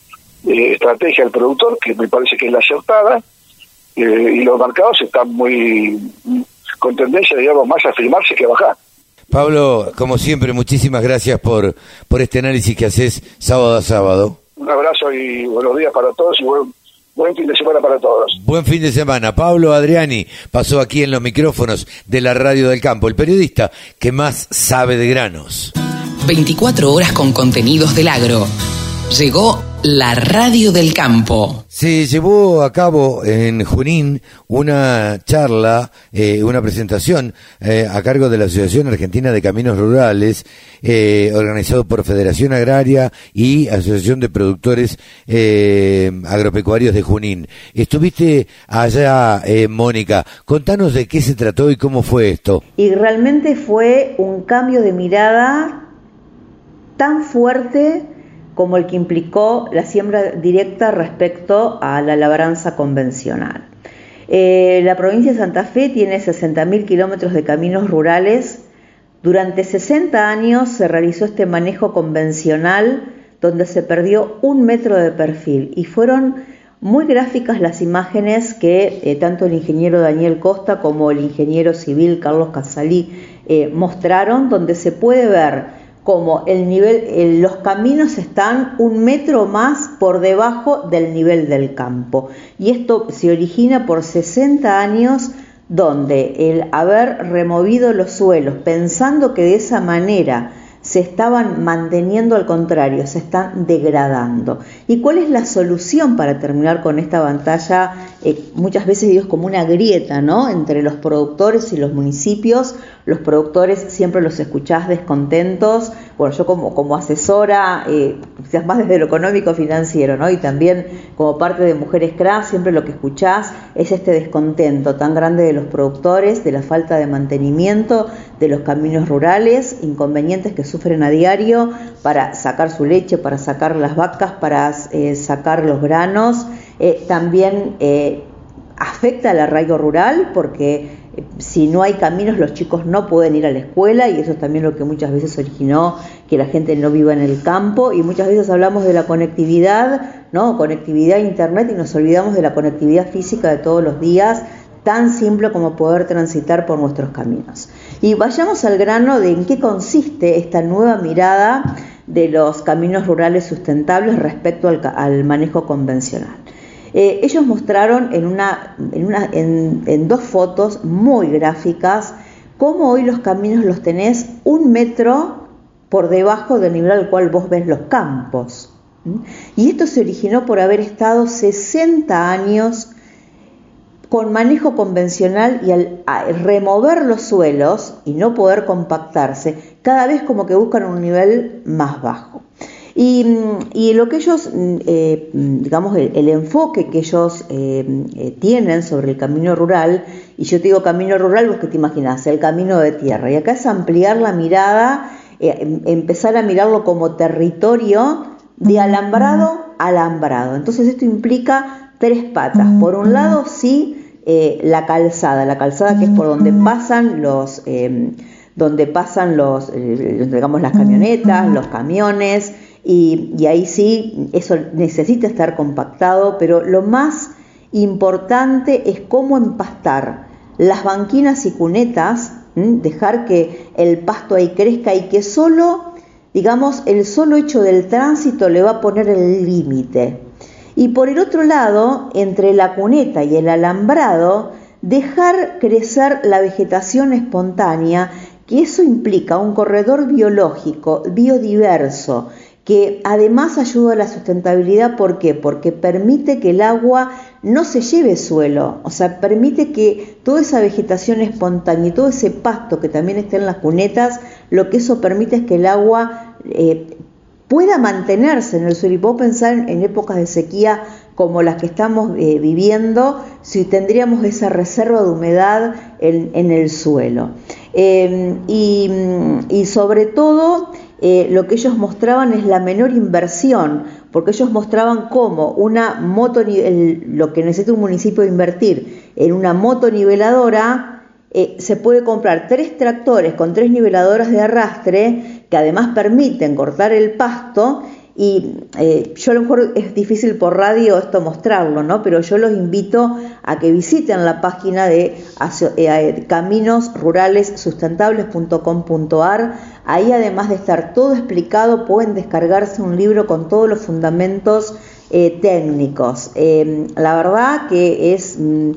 Speaker 8: eh, estrategia del productor, que me parece que es la acertada, eh, y los mercados están muy con tendencia, digamos, más a firmarse que a bajar.
Speaker 2: Pablo, como siempre, muchísimas gracias por, por este análisis que haces sábado a sábado.
Speaker 8: Un abrazo y buenos días para todos y buen, buen fin de semana para todos.
Speaker 2: Buen fin de semana. Pablo Adriani pasó aquí en los micrófonos de la Radio del Campo, el periodista que más sabe de granos.
Speaker 3: 24 horas con contenidos del agro. Llegó La radio del campo.
Speaker 2: Se llevó a cabo en Junín una charla, eh, una presentación eh, a cargo de la Asociación Argentina de Caminos Rurales, eh, organizado por Federación Agraria y Asociación de Productores Agropecuarios de Junín. Estuviste allá, Mónica. Contanos de qué se trató y cómo fue esto.
Speaker 9: Y realmente fue un cambio de mirada tan fuerte como el que implicó la siembra directa respecto a la labranza convencional. Eh, la provincia de Santa Fe tiene 60.000 kilómetros de caminos rurales. Durante 60 años se realizó este manejo convencional donde se perdió un metro de perfil y fueron muy gráficas las imágenes que eh, tanto el ingeniero Daniel Costa como el ingeniero civil Carlos Casalí eh, mostraron, donde se puede ver como el nivel, los caminos están un metro más por debajo del nivel del campo. Y esto se origina por 60 años donde el haber removido los suelos pensando que de esa manera se estaban manteniendo al contrario, se están degradando. ¿Y cuál es la solución para terminar con esta pantalla? Eh, muchas veces digo como una grieta, ¿no? Entre los productores y los municipios. Los productores siempre los escuchás descontentos. Bueno, yo como, como asesora, eh, quizás más desde lo económico financiero, ¿no? Y también como parte de Mujeres Craft, siempre lo que escuchás es este descontento tan grande de los productores, de la falta de mantenimiento de los caminos rurales, inconvenientes que sufren a diario para sacar su leche, para sacar las vacas, para eh, sacar los granos. Eh, también afecta al arraigo rural porque si no hay caminos los chicos no pueden ir a la escuela y eso es también lo que muchas veces originó que la gente no viva en el campo y muchas veces hablamos de la conectividad, ¿no? Conectividad a internet y nos olvidamos de la conectividad física de todos los días, tan simple como poder transitar por nuestros caminos. Y vayamos al grano de en qué consiste esta nueva mirada de los caminos rurales sustentables respecto al, manejo convencional. Eh, ellos mostraron en, dos fotos muy gráficas cómo hoy los caminos los tenés un metro por debajo del nivel al cual vos ves los campos. Y esto se originó por haber estado 60 años con manejo convencional y al remover los suelos y no poder compactarse, cada vez como que buscan un nivel más bajo. Y, lo que ellos, mm, eh, digamos, el, enfoque que ellos eh, eh, tienen sobre el camino rural, y yo te digo camino rural, vos que te imaginas, el camino de tierra, y acá es ampliar la mirada, em, empezar a mirarlo como territorio de alambrado a alambrado. Entonces esto implica tres patas. Por un lado, sí, la calzada, la calzada que es por donde pasan los, em, donde pasan los, digamos, las camionetas, los camiones, y, ahí sí, eso necesita estar compactado, pero lo más importante es cómo empastar las banquinas y cunetas, dejar que el pasto ahí crezca y que solo, digamos, el solo hecho del tránsito le va a poner el límite. Y por el otro lado, entre la cuneta y el alambrado, dejar crecer la vegetación espontánea, que eso implica un corredor biológico, biodiverso, que además ayuda a la sustentabilidad, ¿por qué? Porque permite que el agua no se lleve suelo, o sea, permite que toda esa vegetación espontánea y todo ese pasto que también está en las cunetas, lo que eso permite es que el agua eh, pueda mantenerse en el suelo. Y puedo pensar en épocas de sequía como las que estamos eh, viviendo, si tendríamos esa reserva de humedad en, el suelo. Em, y, sobre todo, eh, lo que ellos mostraban es la menor inversión, porque ellos mostraban cómo una moto, lo que necesita un municipio invertir en una motoniveladora, eh, se puede comprar tres tractores con tres niveladoras de arrastre que además permiten cortar el pasto y eh, yo a lo mejor es difícil por radio esto mostrarlo, ¿no? Pero yo los invito a que visiten la página de eh, caminosruralessustentables.com.ar. Ahí además de estar todo explicado, pueden descargarse un libro con todos los fundamentos técnicos. la verdad que es... Mm,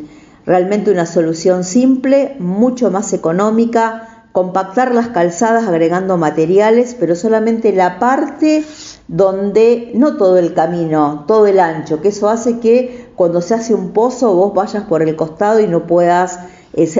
Speaker 9: realmente una solución simple, mucho más económica, compactar las calzadas agregando materiales, pero solamente la parte donde no todo el camino, todo el ancho, que eso hace que cuando se hace un pozo vos vayas por el costado y no puedas,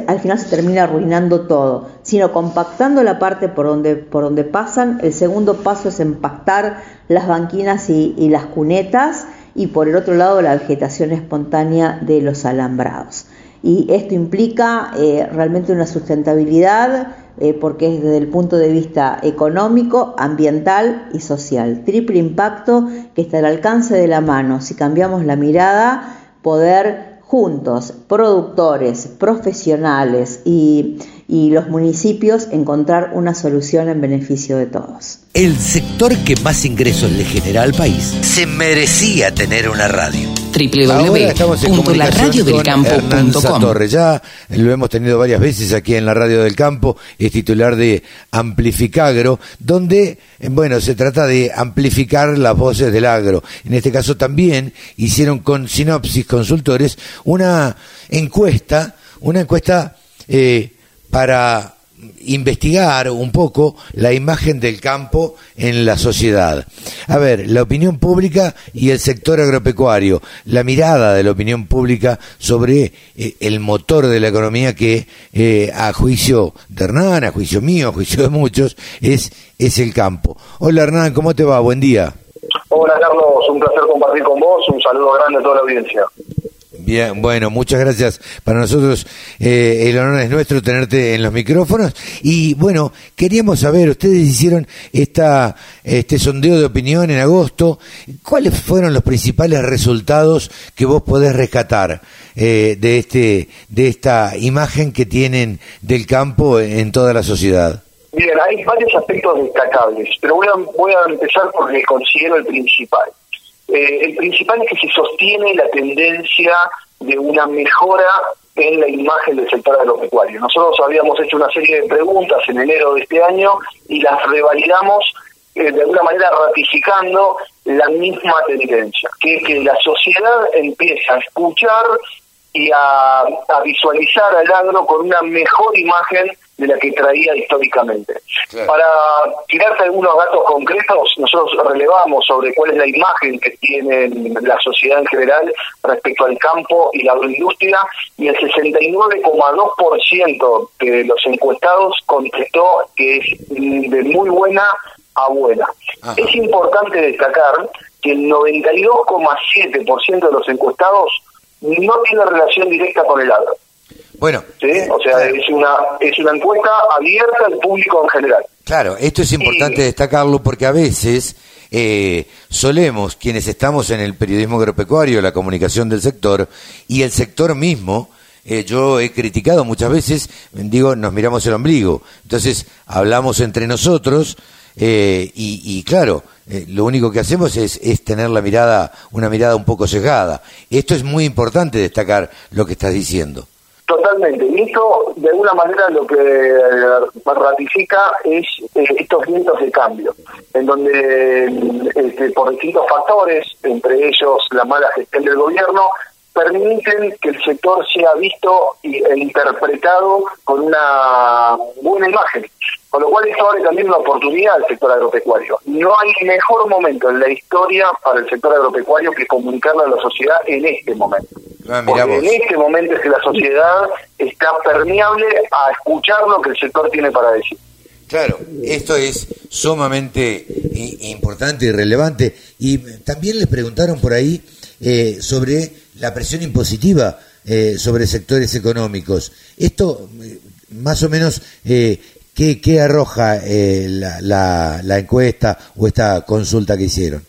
Speaker 9: al final se termina arruinando todo, sino compactando la parte por donde, por donde pasan. El segundo paso es empactar las banquinas y las cunetas y por el otro lado la vegetación espontánea de los alambrados. Y esto implica eh, realmente una sustentabilidad eh, porque es desde el punto de vista económico, ambiental y social. Triple impacto que está al alcance de la mano. Si cambiamos la mirada, poder juntos, productores, profesionales y, y los municipios, encontrar una solución en beneficio de todos.
Speaker 5: El sector que más ingresos le genera al país se merecía tener una radio
Speaker 3: www.laradiodelcampo.com
Speaker 2: Ya lo hemos tenido varias veces aquí en la Radio del Campo, es titular de Amplificagro, donde, bueno, se trata de amplificar las voces del agro. En este caso también hicieron con Sinopsis Consultores una encuesta, una encuesta eh, para investigar un poco la imagen del campo en la sociedad. A ver, la opinión pública y el sector agropecuario, la mirada de la opinión pública sobre eh, el motor de la economía que eh, a juicio de Hernán, a juicio mío, a juicio de muchos, es, es el campo. Hola Hernán, ¿cómo te va? Buen día.
Speaker 10: Hola Carlos, un placer compartir con vos, un saludo grande a toda la audiencia.
Speaker 2: Bien, bueno, muchas gracias. Para nosotros eh, el honor es nuestro tenerte en los micrófonos. Y bueno, queríamos saber, ustedes hicieron esta, este sondeo de opinión en agosto. ¿Cuáles fueron los principales resultados que vos podés rescatar eh, de, este, de esta imagen que tienen del campo en toda la sociedad?
Speaker 10: Bien, hay varios aspectos destacables, pero voy a, voy a empezar por el que considero el principal. Eh, el principal es que se sostiene la tendencia de una mejora en la imagen del sector agropecuario. Nosotros habíamos hecho una serie de preguntas en enero de este año y las revalidamos eh, de alguna manera ratificando la misma tendencia, que es que la sociedad empieza a escuchar y a, a visualizar al agro con una mejor imagen de la que traía históricamente. Para tirarte algunos datos concretos, nosotros relevamos sobre cuál es la imagen que tiene la sociedad en general respecto al campo y la agroindustria, y el 69,2% de los encuestados contestó que es de muy buena a buena. Es importante destacar que el 92,7% de los encuestados no tiene relación directa con el agro.
Speaker 2: Bueno,
Speaker 10: ¿Sí? o sea, es una es una encuesta abierta al público en general.
Speaker 2: Claro, esto es importante destacarlo porque a veces eh, solemos, quienes estamos en el periodismo agropecuario, la comunicación del sector, y el sector mismo, eh, yo he criticado muchas veces, digo, nos miramos el ombligo. Entonces, hablamos entre nosotros eh, y, y, claro, eh, lo único que hacemos es, es tener la mirada, una mirada un poco cegada. Esto es muy importante destacar lo que estás diciendo.
Speaker 10: Totalmente. Y esto, de alguna manera, lo que eh, ratifica es eh, estos vientos de cambio, en donde, este, por distintos factores, entre ellos la mala gestión del gobierno, permiten que el sector sea visto e interpretado con una buena imagen. Con lo cual esto abre también una oportunidad al sector agropecuario. No hay mejor momento en la historia para el sector agropecuario que comunicarlo a la sociedad en este momento.
Speaker 2: Ah,
Speaker 10: Porque en este momento es que la sociedad está permeable a escuchar lo que el sector tiene para decir.
Speaker 2: Claro, esto es sumamente importante y relevante. Y también les preguntaron por ahí eh, sobre la presión impositiva eh, sobre sectores económicos. Esto, eh, más o menos, eh, ¿qué, qué arroja eh, la, la, la encuesta o esta consulta que hicieron?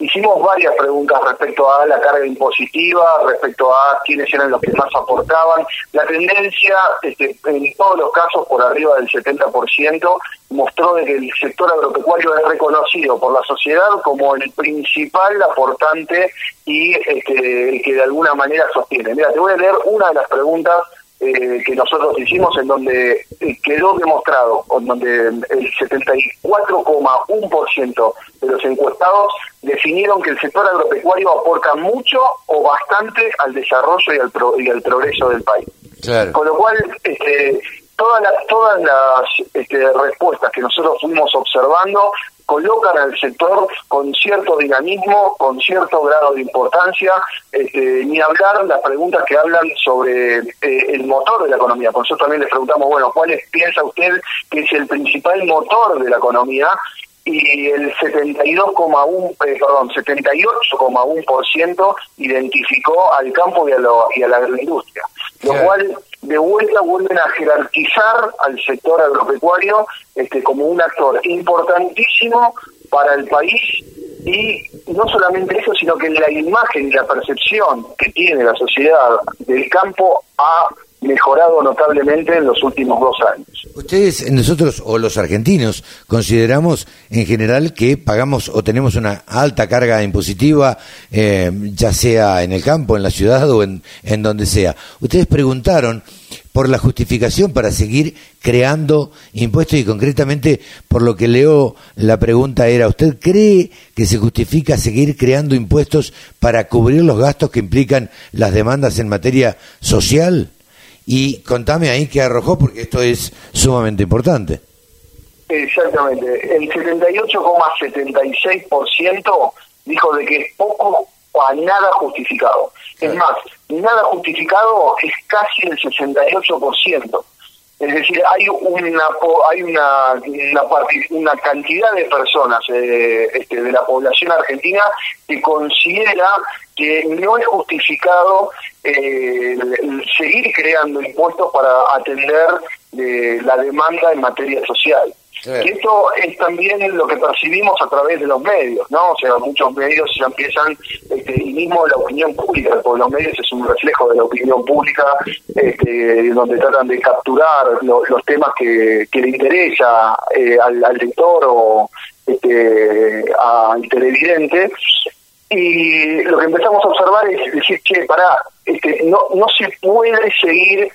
Speaker 10: Hicimos varias preguntas respecto a la carga impositiva, respecto a quiénes eran los que más aportaban. La tendencia, este, en todos los casos, por arriba del 70%, mostró de que el sector agropecuario es reconocido por la sociedad como el principal aportante y este, el que de alguna manera sostiene. Mira, te voy a leer una de las preguntas eh, que nosotros hicimos en donde eh, quedó demostrado, en donde el 74,1% de los encuestados definieron que el sector agropecuario aporta mucho o bastante al desarrollo y al, pro, y al progreso del país.
Speaker 2: Claro.
Speaker 10: Con lo cual, este, todas las, todas las este, respuestas que nosotros fuimos observando colocan al sector con cierto dinamismo, con cierto grado de importancia, este, ni hablar las preguntas que hablan sobre eh, el motor de la economía. Por eso también les preguntamos, bueno, ¿cuál piensa usted que es el principal motor de la economía? Y el 72,1, eh, perdón, 78,1% identificó al campo y a, lo, y a la agroindustria, lo cual de vuelta vuelven a jerarquizar al sector agropecuario este como un actor importantísimo para el país y no solamente eso, sino que la imagen y la percepción que tiene la sociedad del campo ha mejorado notablemente en los últimos dos años.
Speaker 2: Ustedes, nosotros o los argentinos, consideramos en general que pagamos o tenemos una alta carga impositiva, eh, ya sea en el campo, en la ciudad o en, en donde sea. Ustedes preguntaron por la justificación para seguir creando impuestos y concretamente por lo que leo la pregunta era, ¿usted cree que se justifica seguir creando impuestos para cubrir los gastos que implican las demandas en materia social? Y contame ahí qué arrojó, porque esto es sumamente importante.
Speaker 10: Exactamente. El 78,76% dijo de que es poco o a nada justificado. Es más, nada justificado es casi el 68%. Es decir, hay una hay una una, una cantidad de personas eh, este, de la población argentina que considera que no es justificado eh, seguir creando impuestos para atender eh, la demanda en materia social. Y esto es también lo que percibimos a través de los medios, ¿no? O sea, muchos medios ya empiezan, este, y mismo la opinión pública, porque los medios es un reflejo de la opinión pública, este, donde tratan de capturar los temas que, le interesa eh, al, lector o este, al televidente. Y lo que empezamos a observar es decir, que para este, no, no se puede seguir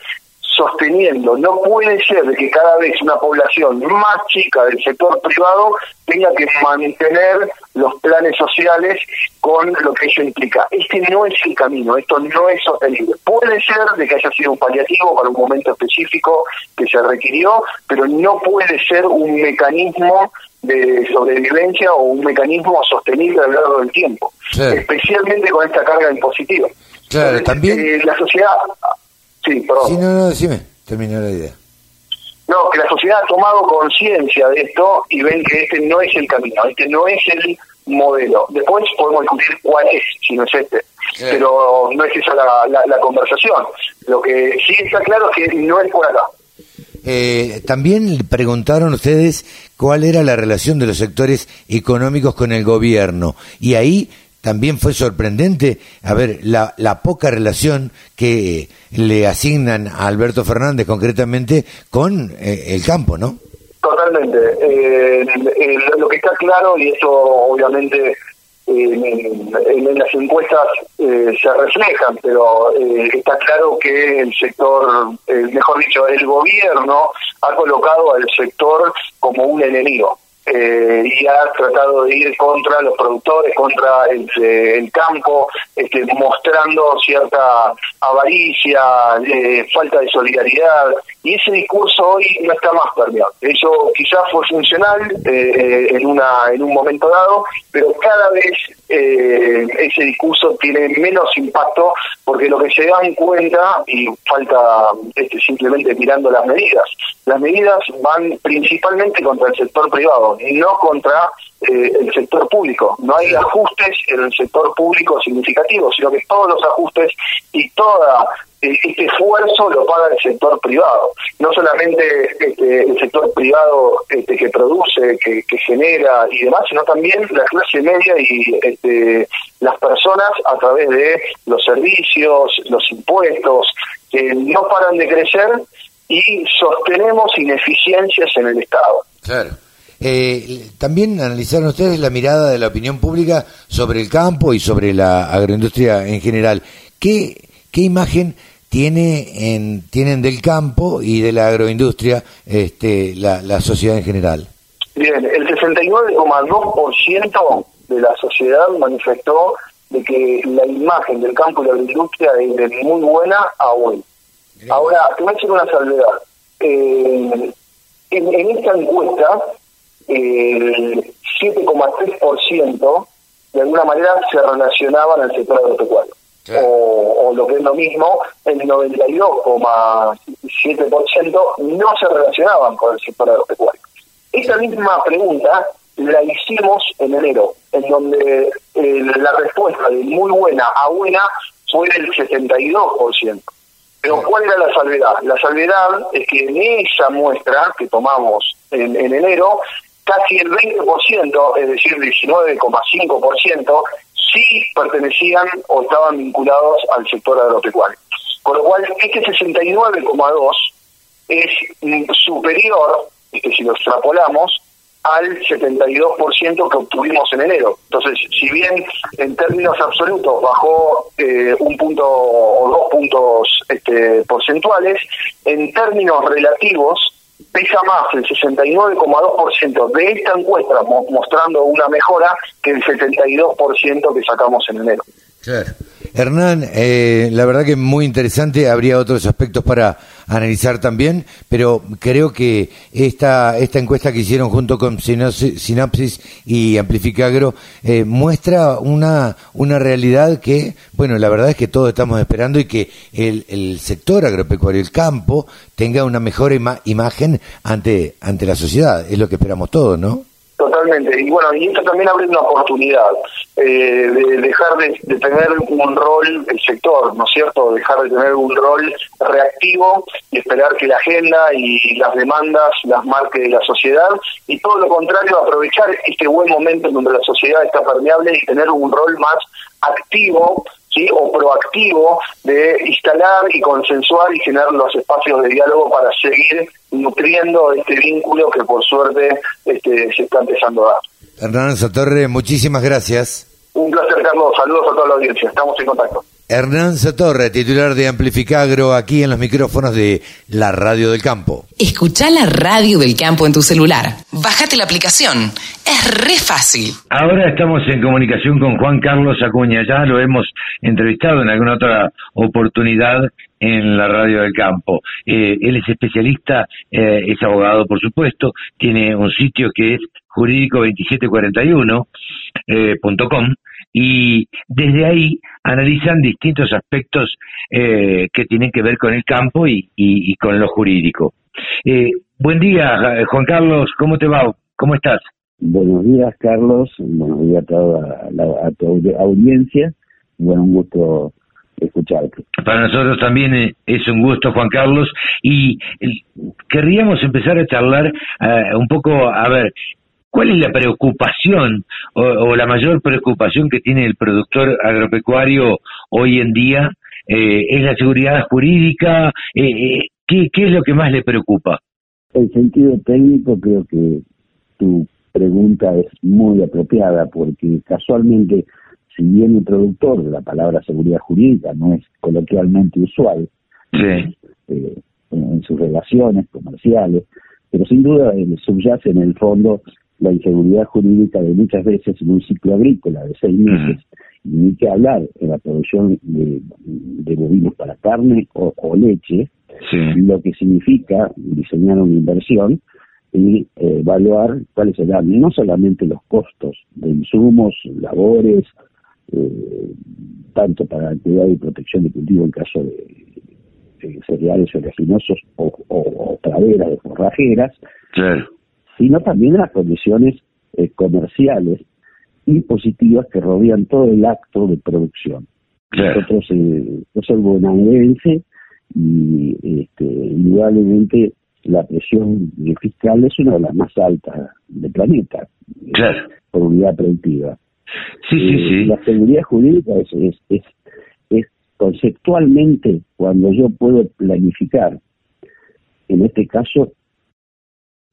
Speaker 10: sosteniendo. No puede ser de que cada vez una población más chica del sector privado tenga que mantener los planes sociales con lo que eso implica. Este no es el camino, esto no es sostenible. Puede ser de que haya sido un paliativo para un momento específico que se requirió, pero no puede ser un mecanismo de sobrevivencia o un mecanismo sostenible a lo largo del tiempo, especialmente con esta carga impositiva.
Speaker 2: Claro, también.
Speaker 10: Eh, la sociedad Sí, perdón.
Speaker 2: Sí, no, no, decime, terminé la idea.
Speaker 10: No, que la sociedad ha tomado conciencia de esto y ven que este no es el camino, este no es el modelo. Después podemos discutir cuál es, si no es este. Pero no es esa la, la, conversación. Lo que sí está claro es que no es por acá.
Speaker 2: Eh, también preguntaron ustedes cuál era la relación de los sectores económicos con el gobierno. Y ahí también fue sorprendente, a ver, la, la poca relación que le asignan a Alberto Fernández concretamente con eh, el campo, ¿no?
Speaker 10: Totalmente. Eh, lo que está claro, y eso obviamente en, las encuestas eh, se reflejan, pero está claro que el sector, mejor dicho, el gobierno ha colocado al sector como un enemigo eh, y ha tratado de ir contra los productores, contra el, el campo, este, mostrando cierta avaricia, eh, falta de solidaridad, y ese discurso hoy no está más permeado. Eso quizás fue funcional eh, en, una, en un momento dado, pero cada vez eh, ese discurso tiene menos impacto porque lo que se dan cuenta, y falta este, simplemente mirando las medidas, las medidas van principalmente contra el sector privado, no contra eh, el sector público. No hay ajustes en el sector público significativos, sino que todos los ajustes y toda eh, este esfuerzo lo paga el sector privado. No solamente este, el sector privado este, que produce, que, genera y demás, sino también la clase media y este, las personas a través de los servicios, los impuestos, que no paran de crecer y sostenemos ineficiencias en el Estado.
Speaker 2: Claro. Eh, también analizaron ustedes la mirada de la opinión pública sobre el campo y sobre la agroindustria en general. ¿Qué, qué imagen tiene en, tienen del campo y de la agroindustria este, la, la sociedad en general?
Speaker 10: Bien, el 69,2% de la sociedad manifestó de que la imagen del campo y la agroindustria es de muy buena a hoy. Ahora, te voy a decir una salvedad eh, en, esta encuesta, el 7,3% de alguna manera se relacionaban al sector agropecuario. O, o, lo que es lo mismo, el 92,7% no se relacionaban con el sector agropecuario. Esa misma pregunta la hicimos en enero, en donde eh, la respuesta de muy buena a buena fue del 72%. Pero ¿cuál era la salvedad? La salvedad es que en esa muestra que tomamos en, enero, casi el 20%, es decir, 19,5%, sí pertenecían o estaban vinculados al sector agropecuario. Con lo cual, este 69,2 es superior, que si lo extrapolamos, al 72% que obtuvimos en enero. Entonces, si bien en términos absolutos bajó eh, un punto o dos puntos este, porcentuales, en términos relativos pesa más el 69,2% de esta encuesta mostrando una mejora que el 72% que sacamos en enero.
Speaker 2: Hernán, eh, la verdad que muy interesante, habría otros aspectos para analizar también, pero creo que esta, esta encuesta que hicieron junto con Sinapsis y Amplificagro eh, muestra una, una realidad que, bueno, la verdad es que todos estamos esperando y que el, el sector agropecuario, el campo, tenga una mejor imagen ante, ante la sociedad, es lo que esperamos todos, ¿no?
Speaker 10: Totalmente. Y bueno, y esto también abre una oportunidad eh, de dejar de, tener un rol, el sector, ¿no es cierto? Dejar de tener un rol reactivo y esperar que la agenda y las demandas las marque la sociedad y todo lo contrario, aprovechar este buen momento en donde la sociedad está permeable y tener un rol más activo ¿sí? o proactivo de instalar y consensuar y generar los espacios de diálogo para seguir nutriendo este vínculo que por suerte este, se está empezando a dar.
Speaker 2: Hernán Satorre, muchísimas gracias.
Speaker 10: Un placer, Carlos. Saludos a toda la audiencia. Estamos en contacto.
Speaker 2: Hernán Satorre, titular de Amplificagro, aquí en los micrófonos de la Radio del Campo.
Speaker 3: Escucha la Radio del Campo en tu celular. Bájate la aplicación. Es re fácil.
Speaker 2: Ahora estamos en comunicación con Juan Carlos Acuña. Ya lo hemos entrevistado en alguna otra oportunidad en la Radio del Campo. Eh, él es especialista, eh, es abogado, por supuesto, tiene un sitio que es jurídico2741.com eh, y desde ahí analizan distintos aspectos eh, que tienen que ver con el campo y, y, con lo jurídico. Eh, buen día, Juan Carlos, ¿cómo te va? ¿Cómo estás?
Speaker 11: Buenos días, Carlos. Buenos días a toda la, a tu audiencia. Bueno, un gusto escucharte.
Speaker 2: Para nosotros también eh, es un gusto, Juan Carlos, y querríamos empezar a charlar un poco, a ver, ¿Cuál es la preocupación o, la mayor preocupación que tiene el productor agropecuario hoy en día? Eh, ¿Es la seguridad jurídica? Eh, eh, ¿qué, ¿Qué es lo que más le preocupa?
Speaker 11: En sentido técnico creo que tu pregunta es muy apropiada porque casualmente, si bien el productor la palabra seguridad jurídica no es coloquialmente usual en, en, sus relaciones comerciales, pero sin duda subyace en el fondo la inseguridad jurídica de muchas veces en un ciclo agrícola de seis meses, y ni que hablar en la producción de, bovinos para carne o, leche, lo que significa diseñar una inversión y eh, evaluar cuáles serán no solamente los costos de insumos, labores, eh, tanto para actividad y protección de cultivo en caso de, cereales oleaginosos o, o, praderas de forrajeras, sino también las condiciones eh, comerciales y positivas que rodean todo el acto de producción. Nosotros, eh, yo soy bonaerense y este, indudablemente la presión fiscal es una de las más altas del planeta por unidad productiva.
Speaker 2: Sí, sí, eh, sí.
Speaker 11: La seguridad jurídica es, es, es, es conceptualmente cuando yo puedo planificar, en este caso,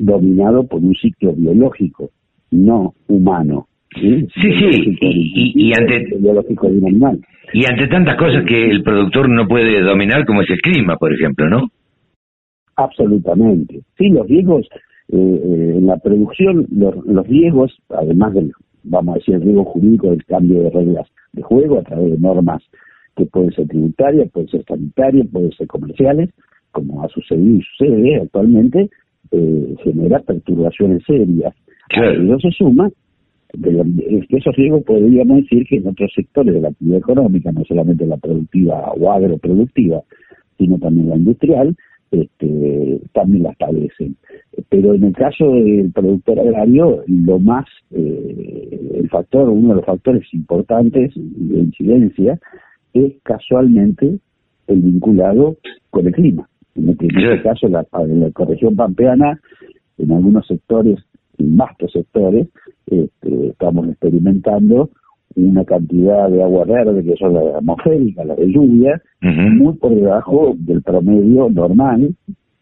Speaker 11: dominado por un ciclo biológico, no humano.
Speaker 2: Sí, sí, Y, ante, biológico de un animal. y ante tantas cosas que el productor no puede dominar, como es el clima, por ejemplo, ¿no?
Speaker 11: Absolutamente. Sí, los riesgos eh, eh, en la producción, los, los riesgos, además del, vamos a decir, el riesgo jurídico del cambio de reglas de juego a través de normas que pueden ser tributarias, pueden ser sanitarias, pueden ser comerciales, como ha sucedido y sucede actualmente, eh, genera perturbaciones serias. Claro. eso se suma es que esos riesgos podríamos decir que en otros sectores de la actividad económica, no solamente la productiva o agroproductiva, sino también la industrial, este, también las padecen. Pero en el caso del productor agrario, lo más, eh, el factor, uno de los factores importantes de incidencia es casualmente el vinculado con el clima. En este, caso, la, en la corregión pampeana, en algunos sectores, en vastos sectores, este, estamos experimentando una cantidad de agua verde, que son las atmosféricas, las de lluvia, muy por debajo del promedio normal,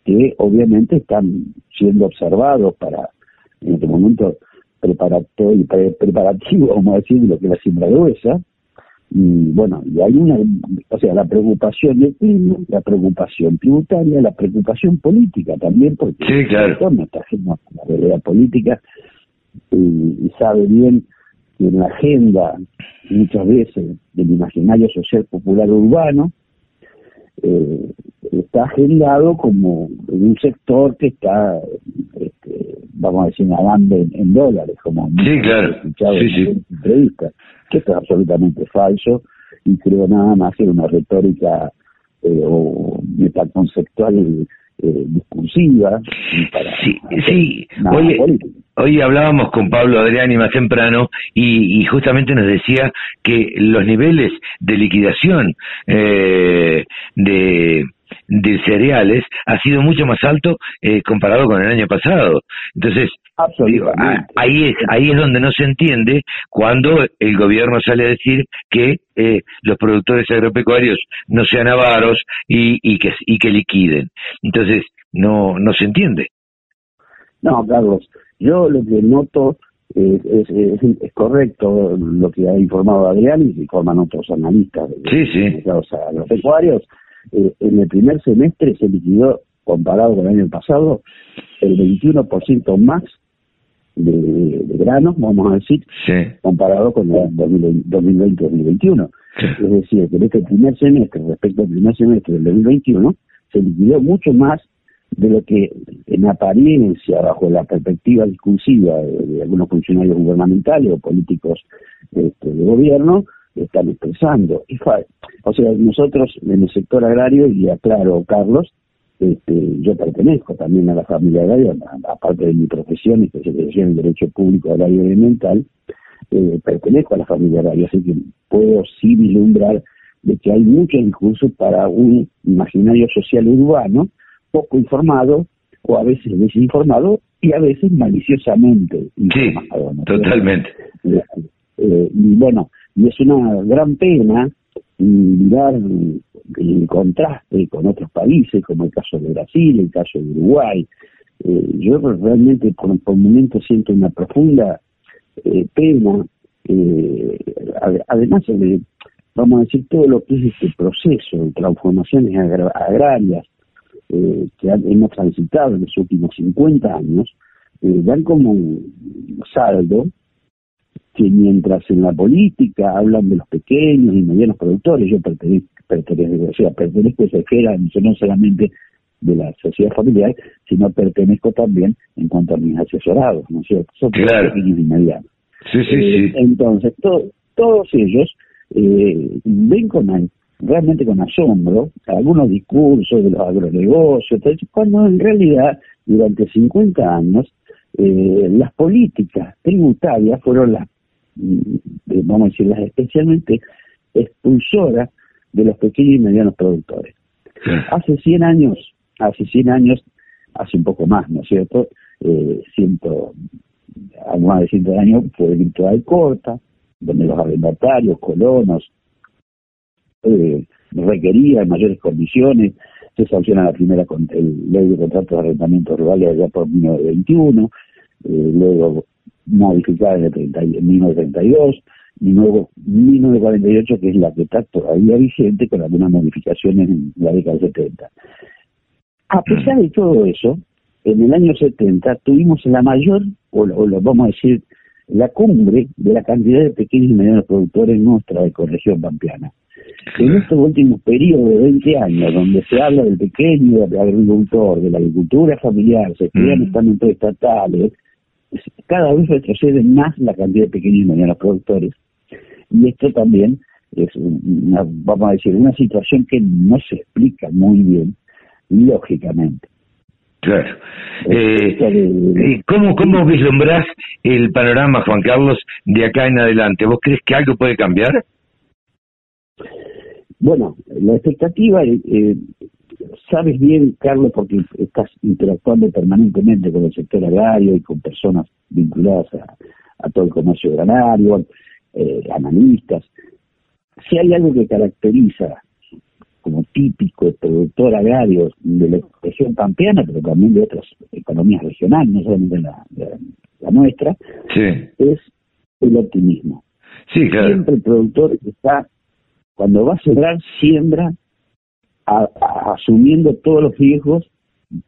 Speaker 11: que obviamente están siendo observados para, en este momento, preparatorio, preparativo, vamos a decir, lo que es la siembra gruesa. Y bueno, y hay una, o sea, la preocupación del clima, la preocupación tributaria, la preocupación política también, porque
Speaker 2: sí, claro.
Speaker 11: no está haciendo la realidad política y sabe bien en la agenda muchas veces del imaginario social popular urbano, eh, está agendado como en un sector que está, este, vamos a decir, nadando en, dólares, como
Speaker 2: sí, claro. escuchado
Speaker 11: en sí. entrevista, que esto es absolutamente falso y creo nada más que una retórica eh, o metaconceptual eh, discursiva.
Speaker 2: Para sí, sí. Hoy hablábamos con Pablo Adriani más temprano y, justamente nos decía que los niveles de liquidación eh, de, cereales ha sido mucho más alto eh, comparado con el año pasado. Entonces, ahí es ahí es donde no se entiende cuando el gobierno sale a decir que eh, los productores agropecuarios no sean avaros y, y que y que liquiden. Entonces, no no se entiende.
Speaker 11: No, Carlos, yo lo que noto es, es, correcto lo que ha informado Adrián y que informan otros analistas
Speaker 2: sí, sí.
Speaker 11: a los pecuarios. Eh, en el primer semestre se liquidó, comparado con el año pasado, el 21% más de, granos, vamos a decir, comparado con el 2020-2021. Es decir, que en este primer semestre, respecto al primer semestre del 2021, se liquidó mucho más de lo que en apariencia, bajo la perspectiva discursiva de, algunos funcionarios gubernamentales o políticos este, de gobierno, están expresando. o sea, nosotros en el sector agrario, y aclaro, Carlos, este, yo pertenezco también a la familia agraria, aparte de mi profesión, especialización en Derecho Público Agrario y Ambiental, eh, pertenezco a la familia agraria, así que puedo sí vislumbrar de que hay mucho discurso para un imaginario social urbano poco informado o a veces desinformado y a veces maliciosamente
Speaker 2: informado. totalmente.
Speaker 11: Eh, eh, y bueno, y es una gran pena mirar el contraste con otros países, como el caso de Brasil, el caso de Uruguay. Eh, yo realmente por, por momentos siento una profunda pena, además de, vamos a decir, todo lo que es este proceso de transformaciones agrarias eh, que hemos transitado en los últimos 50 años, eh, dan como un saldo que mientras en la política hablan de los pequeños y medianos productores, yo pertenezco, pertenezco, o sea, pertenezco a esa esfera no solamente de la sociedad familiar, sino pertenezco también en cuanto a mis asesorados, ¿no es cierto? Son pequeños y medianos.
Speaker 2: Sí, sí,
Speaker 11: eh, sí. Entonces, todos ellos eh, ven con realmente con asombro algunos discursos de los agronegocios, cuando en realidad durante 50 años eh, las políticas tributarias fueron las, vamos a decir, las especialmente expulsoras de los pequeños y medianos productores. Hace 100 años, hace 100 años, hace un poco más, ¿no es cierto? Eh, ciento, más de 100 años fue el de corta, donde los arrendatarios, colonos, eh, requería en mayores condiciones, se sanciona la primera con el ley de contratos de arrendamiento rurales allá por 1921, eh, luego modificada en, el 1932, y luego 1948, que es la que está todavía vigente con algunas modificaciones en la década del 70. A pesar de todo eso, en el año 70 tuvimos la mayor, o, lo vamos a decir, la cumbre de la cantidad de pequeños y medianos productores en nuestra ecorregión pampeana. En estos últimos periodos de 20 años, donde se habla del pequeño agricultor, de la agricultura familiar, se estudian estamentos estatales, cada vez retrocede más la cantidad de pequeños y medianos productores. Y esto también es, una, vamos a decir, una situación que no se explica muy bien, lógicamente.
Speaker 2: Claro. Eh, eh, ¿cómo, ¿Cómo vislumbrás el panorama, Juan Carlos, de acá en adelante? ¿Vos crees que algo puede cambiar?
Speaker 11: Bueno, la expectativa, eh, sabes bien, Carlos, porque estás interactuando permanentemente con el sector agrario y con personas vinculadas a, todo el comercio granario, eh, analistas. Si hay algo que caracteriza como típico productor agrario de la región pampeana, pero también de otras economías regionales, no solamente la, la, nuestra, es el optimismo.
Speaker 2: Sí, claro.
Speaker 11: Siempre el productor está, cuando va a sembrar, siembra asumiendo todos los riesgos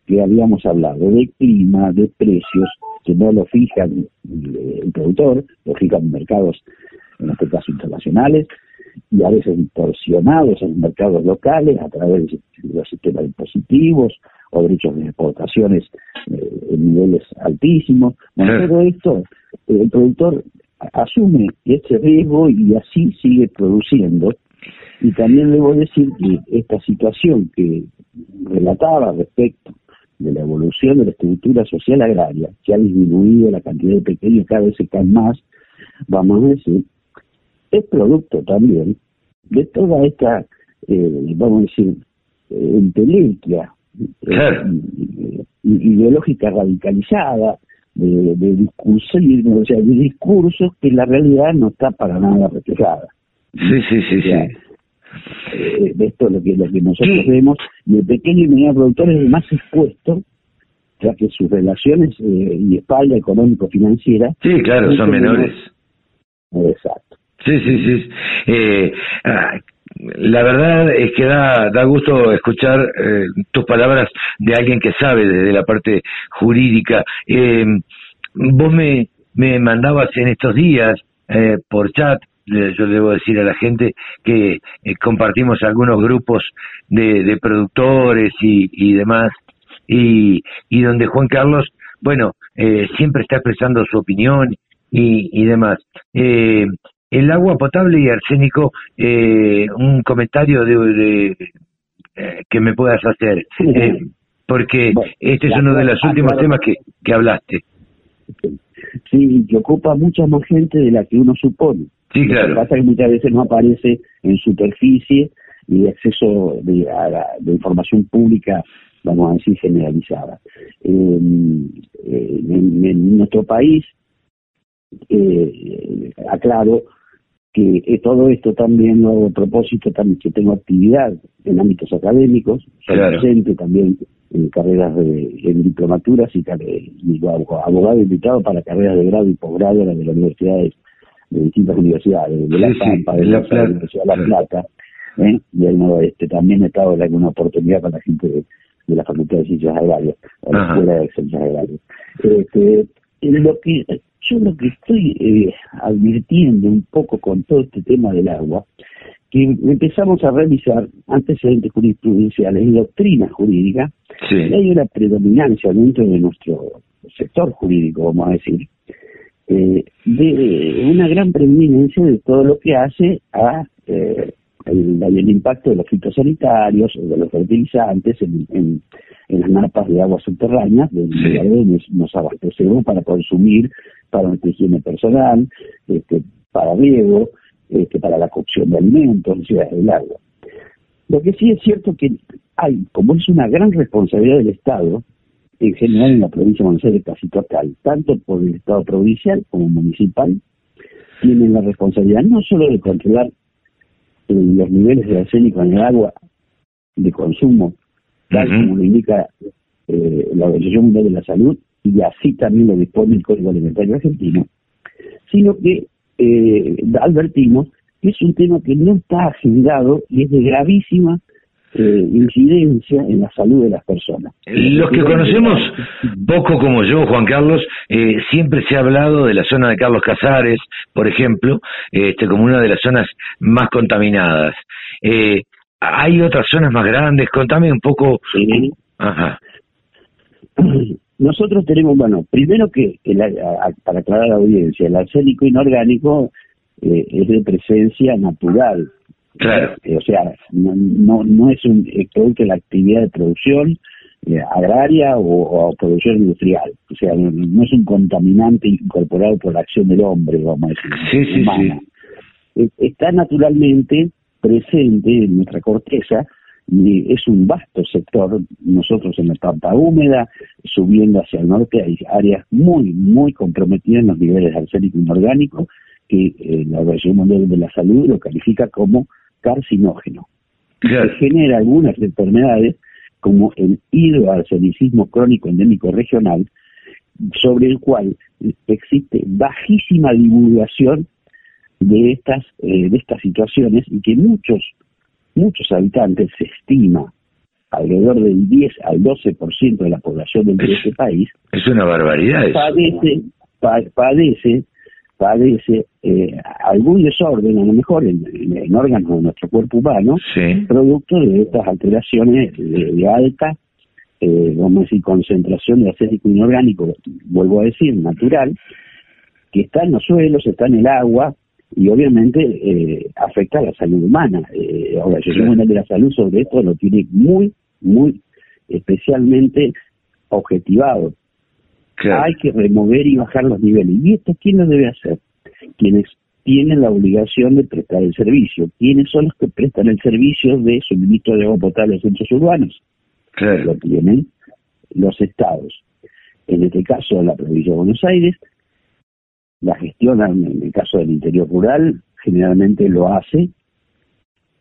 Speaker 11: que habíamos hablado, de clima, de precios, que no lo fija el productor, lo fijan mercados, en este caso internacionales, y a veces distorsionados en mercados locales a través de los sistemas impositivos o derechos de exportaciones eh, en niveles altísimos. Bueno, todo esto, el productor asume ese riesgo y así sigue produciendo y también debo decir que esta situación que relataba respecto de la evolución de la estructura social agraria, que ha disminuido la cantidad de pequeños, cada vez se caen más, vamos a decir, es producto también de toda esta, eh, vamos a decir, eh, entelequia eh, ideológica radicalizada, de, de discursos, o sea, de discursos que la realidad no está para nada reflejada.
Speaker 2: Sí, sí, sí, sí
Speaker 11: eh, esto es lo que, lo que nosotros vemos, y el pequeño y mediano productor es el más expuesto, ya que sus relaciones eh, y espalda económico-financiera...
Speaker 2: Sí, claro, son menores.
Speaker 11: Exacto.
Speaker 2: Sí, sí, sí. Eh, ah, la verdad es que da, da gusto escuchar eh, tus palabras de alguien que sabe de la parte jurídica. Eh, vos me, me mandabas en estos días eh, por chat yo debo decir a la gente que eh, compartimos algunos grupos de, productores y, demás, y, y donde Juan Carlos, bueno, eh, siempre está expresando su opinión y, demás. Eh, el agua potable y arsénico, un comentario de, que me puedas hacer, porque este es uno de los últimos temas que, que hablaste.
Speaker 11: Sí, que ocupa mucha más gente de la que uno supone.
Speaker 2: Sí, claro.
Speaker 11: Lo que pasa es que muchas veces no aparece en superficie y acceso de, información pública, vamos a decir, generalizada. en, nuestro país, eh, aclaro que todo esto también lo hago a propósito, también que tengo actividad en ámbitos académicos, soy docente también en carreras de en diplomaturas y, y abogado invitado para carreras de grado y posgrado de las universidades de distintas universidades, de La Pampa, de, la, Universidad de La Plata, ¿eh? y el noroeste. También he estado en alguna oportunidad para la gente de, la Facultad de Ciencias Agrarias, o la Escuela de Ciencias Agrarias. Este, lo que, yo lo que estoy eh, advirtiendo un poco con todo este tema del agua, que empezamos a revisar antecedentes jurisprudenciales y doctrina jurídica, y hay una predominancia dentro de nuestro sector jurídico, vamos a decir, eh, de una gran preeminencia de todo lo que hace a eh, el, impacto de los fitosanitarios, de los fertilizantes en, las napas de agua subterráneas, de nos, nos abastecemos para consumir, para nuestra higiene personal, este, para riego, este, para la cocción de alimentos, necesidades del agua. Lo que sí es cierto que hay, como es una gran responsabilidad del Estado, en general en la provincia de Buenos Aires casi total, tanto por el Estado provincial como municipal, tienen la responsabilidad no solo de controlar eh, los niveles de arsénico en el agua de consumo, tal como lo indica eh, la Organización Mundial de la Salud, y así también lo dispone el Código Alimentario Argentino, sino que eh, advertimos que es un tema que no está agendado y es de gravísima eh, incidencia en la salud de las personas.
Speaker 5: Los que conocemos poco como yo, Juan Carlos, eh, siempre se ha hablado de la zona de Carlos Casares, por ejemplo, este, como una de las zonas más contaminadas. Eh, ¿Hay otras zonas más grandes? Contame un poco.
Speaker 11: Ajá. Nosotros tenemos, bueno, primero que, para aclarar a la audiencia, el arsénico inorgánico es de presencia natural
Speaker 5: Claro.
Speaker 11: Eh, o sea, no, no, es un producto de la actividad de producción eh, agraria o, producción industrial. O sea, no, es un contaminante incorporado por la acción del hombre, vamos a decir.
Speaker 5: Sí, sí, sí.
Speaker 11: Eh, está naturalmente presente en nuestra corteza es un vasto sector. Nosotros en la pampa húmeda, subiendo hacia el norte, hay áreas muy, muy comprometidas en los niveles de arsénico inorgánico que la Organización Mundial de la Salud lo califica como carcinógeno. Se genera algunas enfermedades como el hidroarsenicismo crónico endémico regional, sobre el cual existe bajísima divulgación de estas eh, de estas situaciones y que muchos muchos habitantes se estima alrededor del 10 al 12% de la población de este país
Speaker 5: es una barbaridad eso.
Speaker 11: padece padece padece eh, algún desorden, a lo mejor en, órganos de nuestro cuerpo humano, producto de estas alteraciones de, alta, eh, vamos a decir, concentración de acético inorgánico, vuelvo a decir, natural, que está en los suelos, está en el agua, y obviamente eh, afecta a la salud humana. Eh, ahora, el de la Salud sobre esto lo tiene muy, muy especialmente objetivado. Hay que remover y bajar los niveles. ¿Y esto quién lo debe hacer? Quienes tienen la obligación de prestar el servicio. ¿Quiénes son los que prestan el servicio de suministro de agua potable a centros urbanos? Lo tienen los estados. En este caso, la provincia de Buenos Aires la gestionan, en el caso del interior rural, generalmente lo hace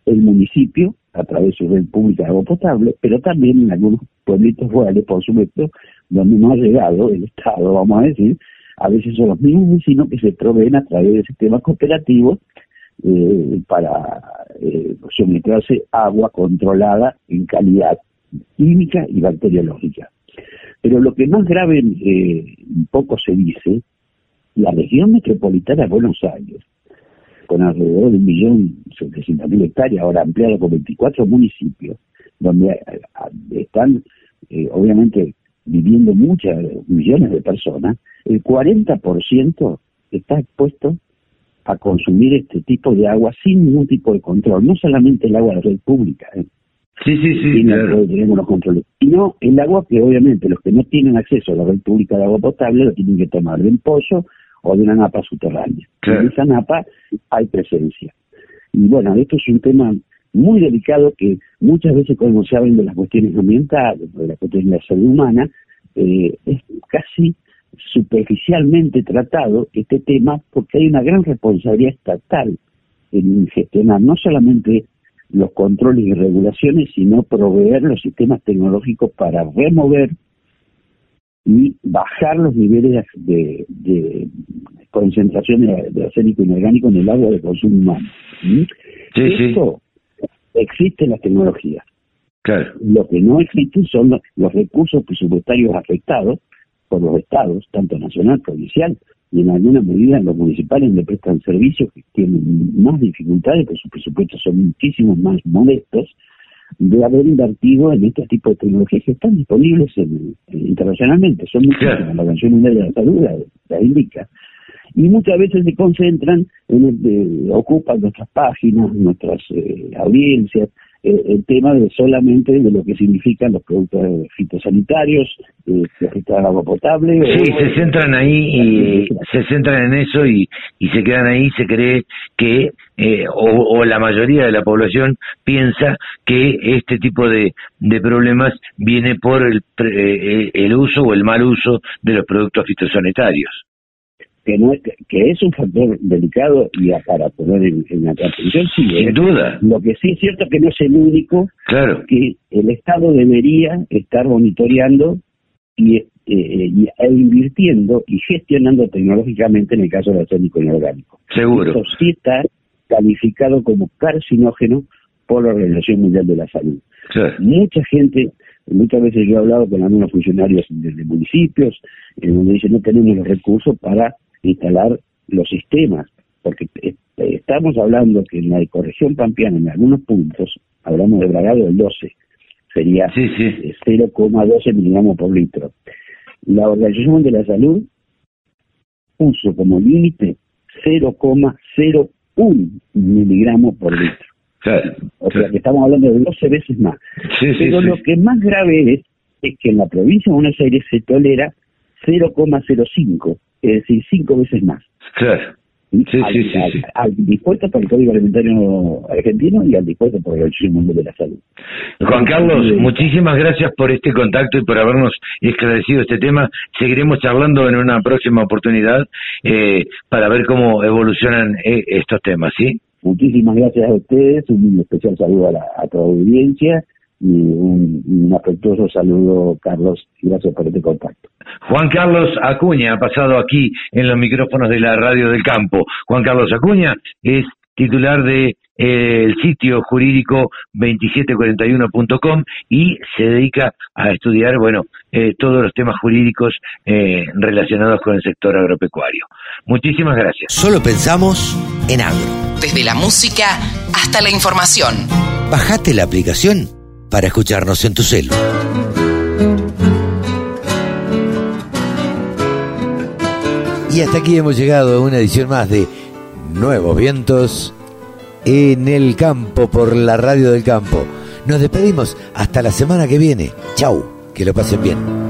Speaker 11: el municipio a través de su red pública de agua potable, pero también en algunos pueblitos rurales, por supuesto, donde no ha llegado el Estado, vamos a decir, a veces son los mismos vecinos que se proveen a través de sistemas cooperativos eh, para eh, agua controlada en calidad química y bacteriológica. Pero lo que más grave, eh, poco se dice, la región metropolitana de Buenos Aires con alrededor de un millón mil hectáreas, ahora ampliado por 24 municipios, donde eh, están eh, obviamente viviendo muchas millones de personas, el 40% está expuesto a consumir este tipo de agua sin ningún tipo de control, no solamente el agua de la red pública, ¿eh?
Speaker 5: Sí, sí, sí.
Speaker 11: Tenemos los controles. Sino el agua que obviamente los que no tienen acceso a la red pública de agua potable lo tienen que tomar de un pozo o de una napa subterránea. En esa napa hay presencia. Y bueno, esto es un tema muy delicado que muchas veces cuando se hablan de las cuestiones ambientales, de las cuestiones de la salud humana, eh, es casi superficialmente tratado este tema porque hay una gran responsabilidad estatal en gestionar no solamente los controles y regulaciones, sino proveer los sistemas tecnológicos para remover y bajar los niveles de, concentración de, de, arsénico inorgánico en el agua de consumo humano. ¿Mm? Esto existe en las tecnologías. Lo que no existe son los, recursos presupuestarios afectados por los estados, tanto nacional, provincial, y en alguna medida los municipales le prestan servicios que tienen más dificultades, porque sus presupuestos son muchísimo más modestos, de haber invertido en este tipo de tecnologías que están disponibles internacionalmente. Son muchísimas, la Organización Mundial de la Salud la, indica. Y muchas veces se concentran, en el, ocupan nuestras páginas, nuestras eh, audiencias, eh, el tema de solamente de lo que significan los productos fitosanitarios, eh, de agua potable.
Speaker 5: Sí, se centran ahí y se centran en eso y, y se quedan ahí, se cree que, eh, o, la mayoría de la población piensa que este tipo de, de problemas viene por el, eh, el uso o el mal uso de los productos fitosanitarios
Speaker 11: que no es, que es un factor delicado y para poner en, atención sí
Speaker 5: sin duda.
Speaker 11: lo que sí es cierto que no es el único
Speaker 5: claro.
Speaker 11: que el estado debería estar monitoreando y, eh, e invirtiendo y gestionando tecnológicamente en el caso del arsénico inorgánico.
Speaker 5: Seguro.
Speaker 11: Eso sí está calificado como carcinógeno por la Organización Mundial de la Salud. Mucha gente, muchas veces yo he hablado con algunos funcionarios de, municipios, en donde dicen no tenemos los recursos para instalar los sistemas, porque estamos hablando que en la ecorregión pampeana, en algunos puntos, hablamos de bragado del 12, sería 0,12 miligramos por litro. La Organización de la Salud puso como límite 0,01 miligramos por litro. o sea que estamos hablando de 12 veces más. Pero lo que más grave es, es que en la provincia de Buenos Aires se tolera 0,05, es decir, 5 veces más.
Speaker 2: Claro.
Speaker 11: Sí, sí, sí, al, dispuesto por el Código Alimentario Argentino y al dispuesto por el Organización Mundial de la Salud.
Speaker 2: Juan Carlos, muchísimas gracias por este contacto y por habernos esclarecido este tema. Seguiremos charlando en una próxima oportunidad eh, para ver cómo evolucionan eh, estos temas, ¿sí?
Speaker 11: Muchísimas gracias a ustedes, un especial saludo a, la, a toda la audiencia y un, afectuoso saludo, Carlos, gracias por este contacto.
Speaker 2: Juan Carlos Acuña ha pasado aquí en los micrófonos de la Radio del Campo. Juan Carlos Acuña es titular de eh, el sitio jurídico 2741.com y se dedica a estudiar, bueno, eh, todos los temas jurídicos eh, relacionados con el sector agropecuario. Muchísimas gracias.
Speaker 12: Solo pensamos en agro.
Speaker 3: Desde la música hasta la información.
Speaker 12: Bajate la aplicación para escucharnos en tu celo. Y hasta aquí hemos llegado a una edición más de Nuevos Vientos en el campo por la radio del campo. Nos despedimos hasta la semana que viene. Chau, que lo pasen bien.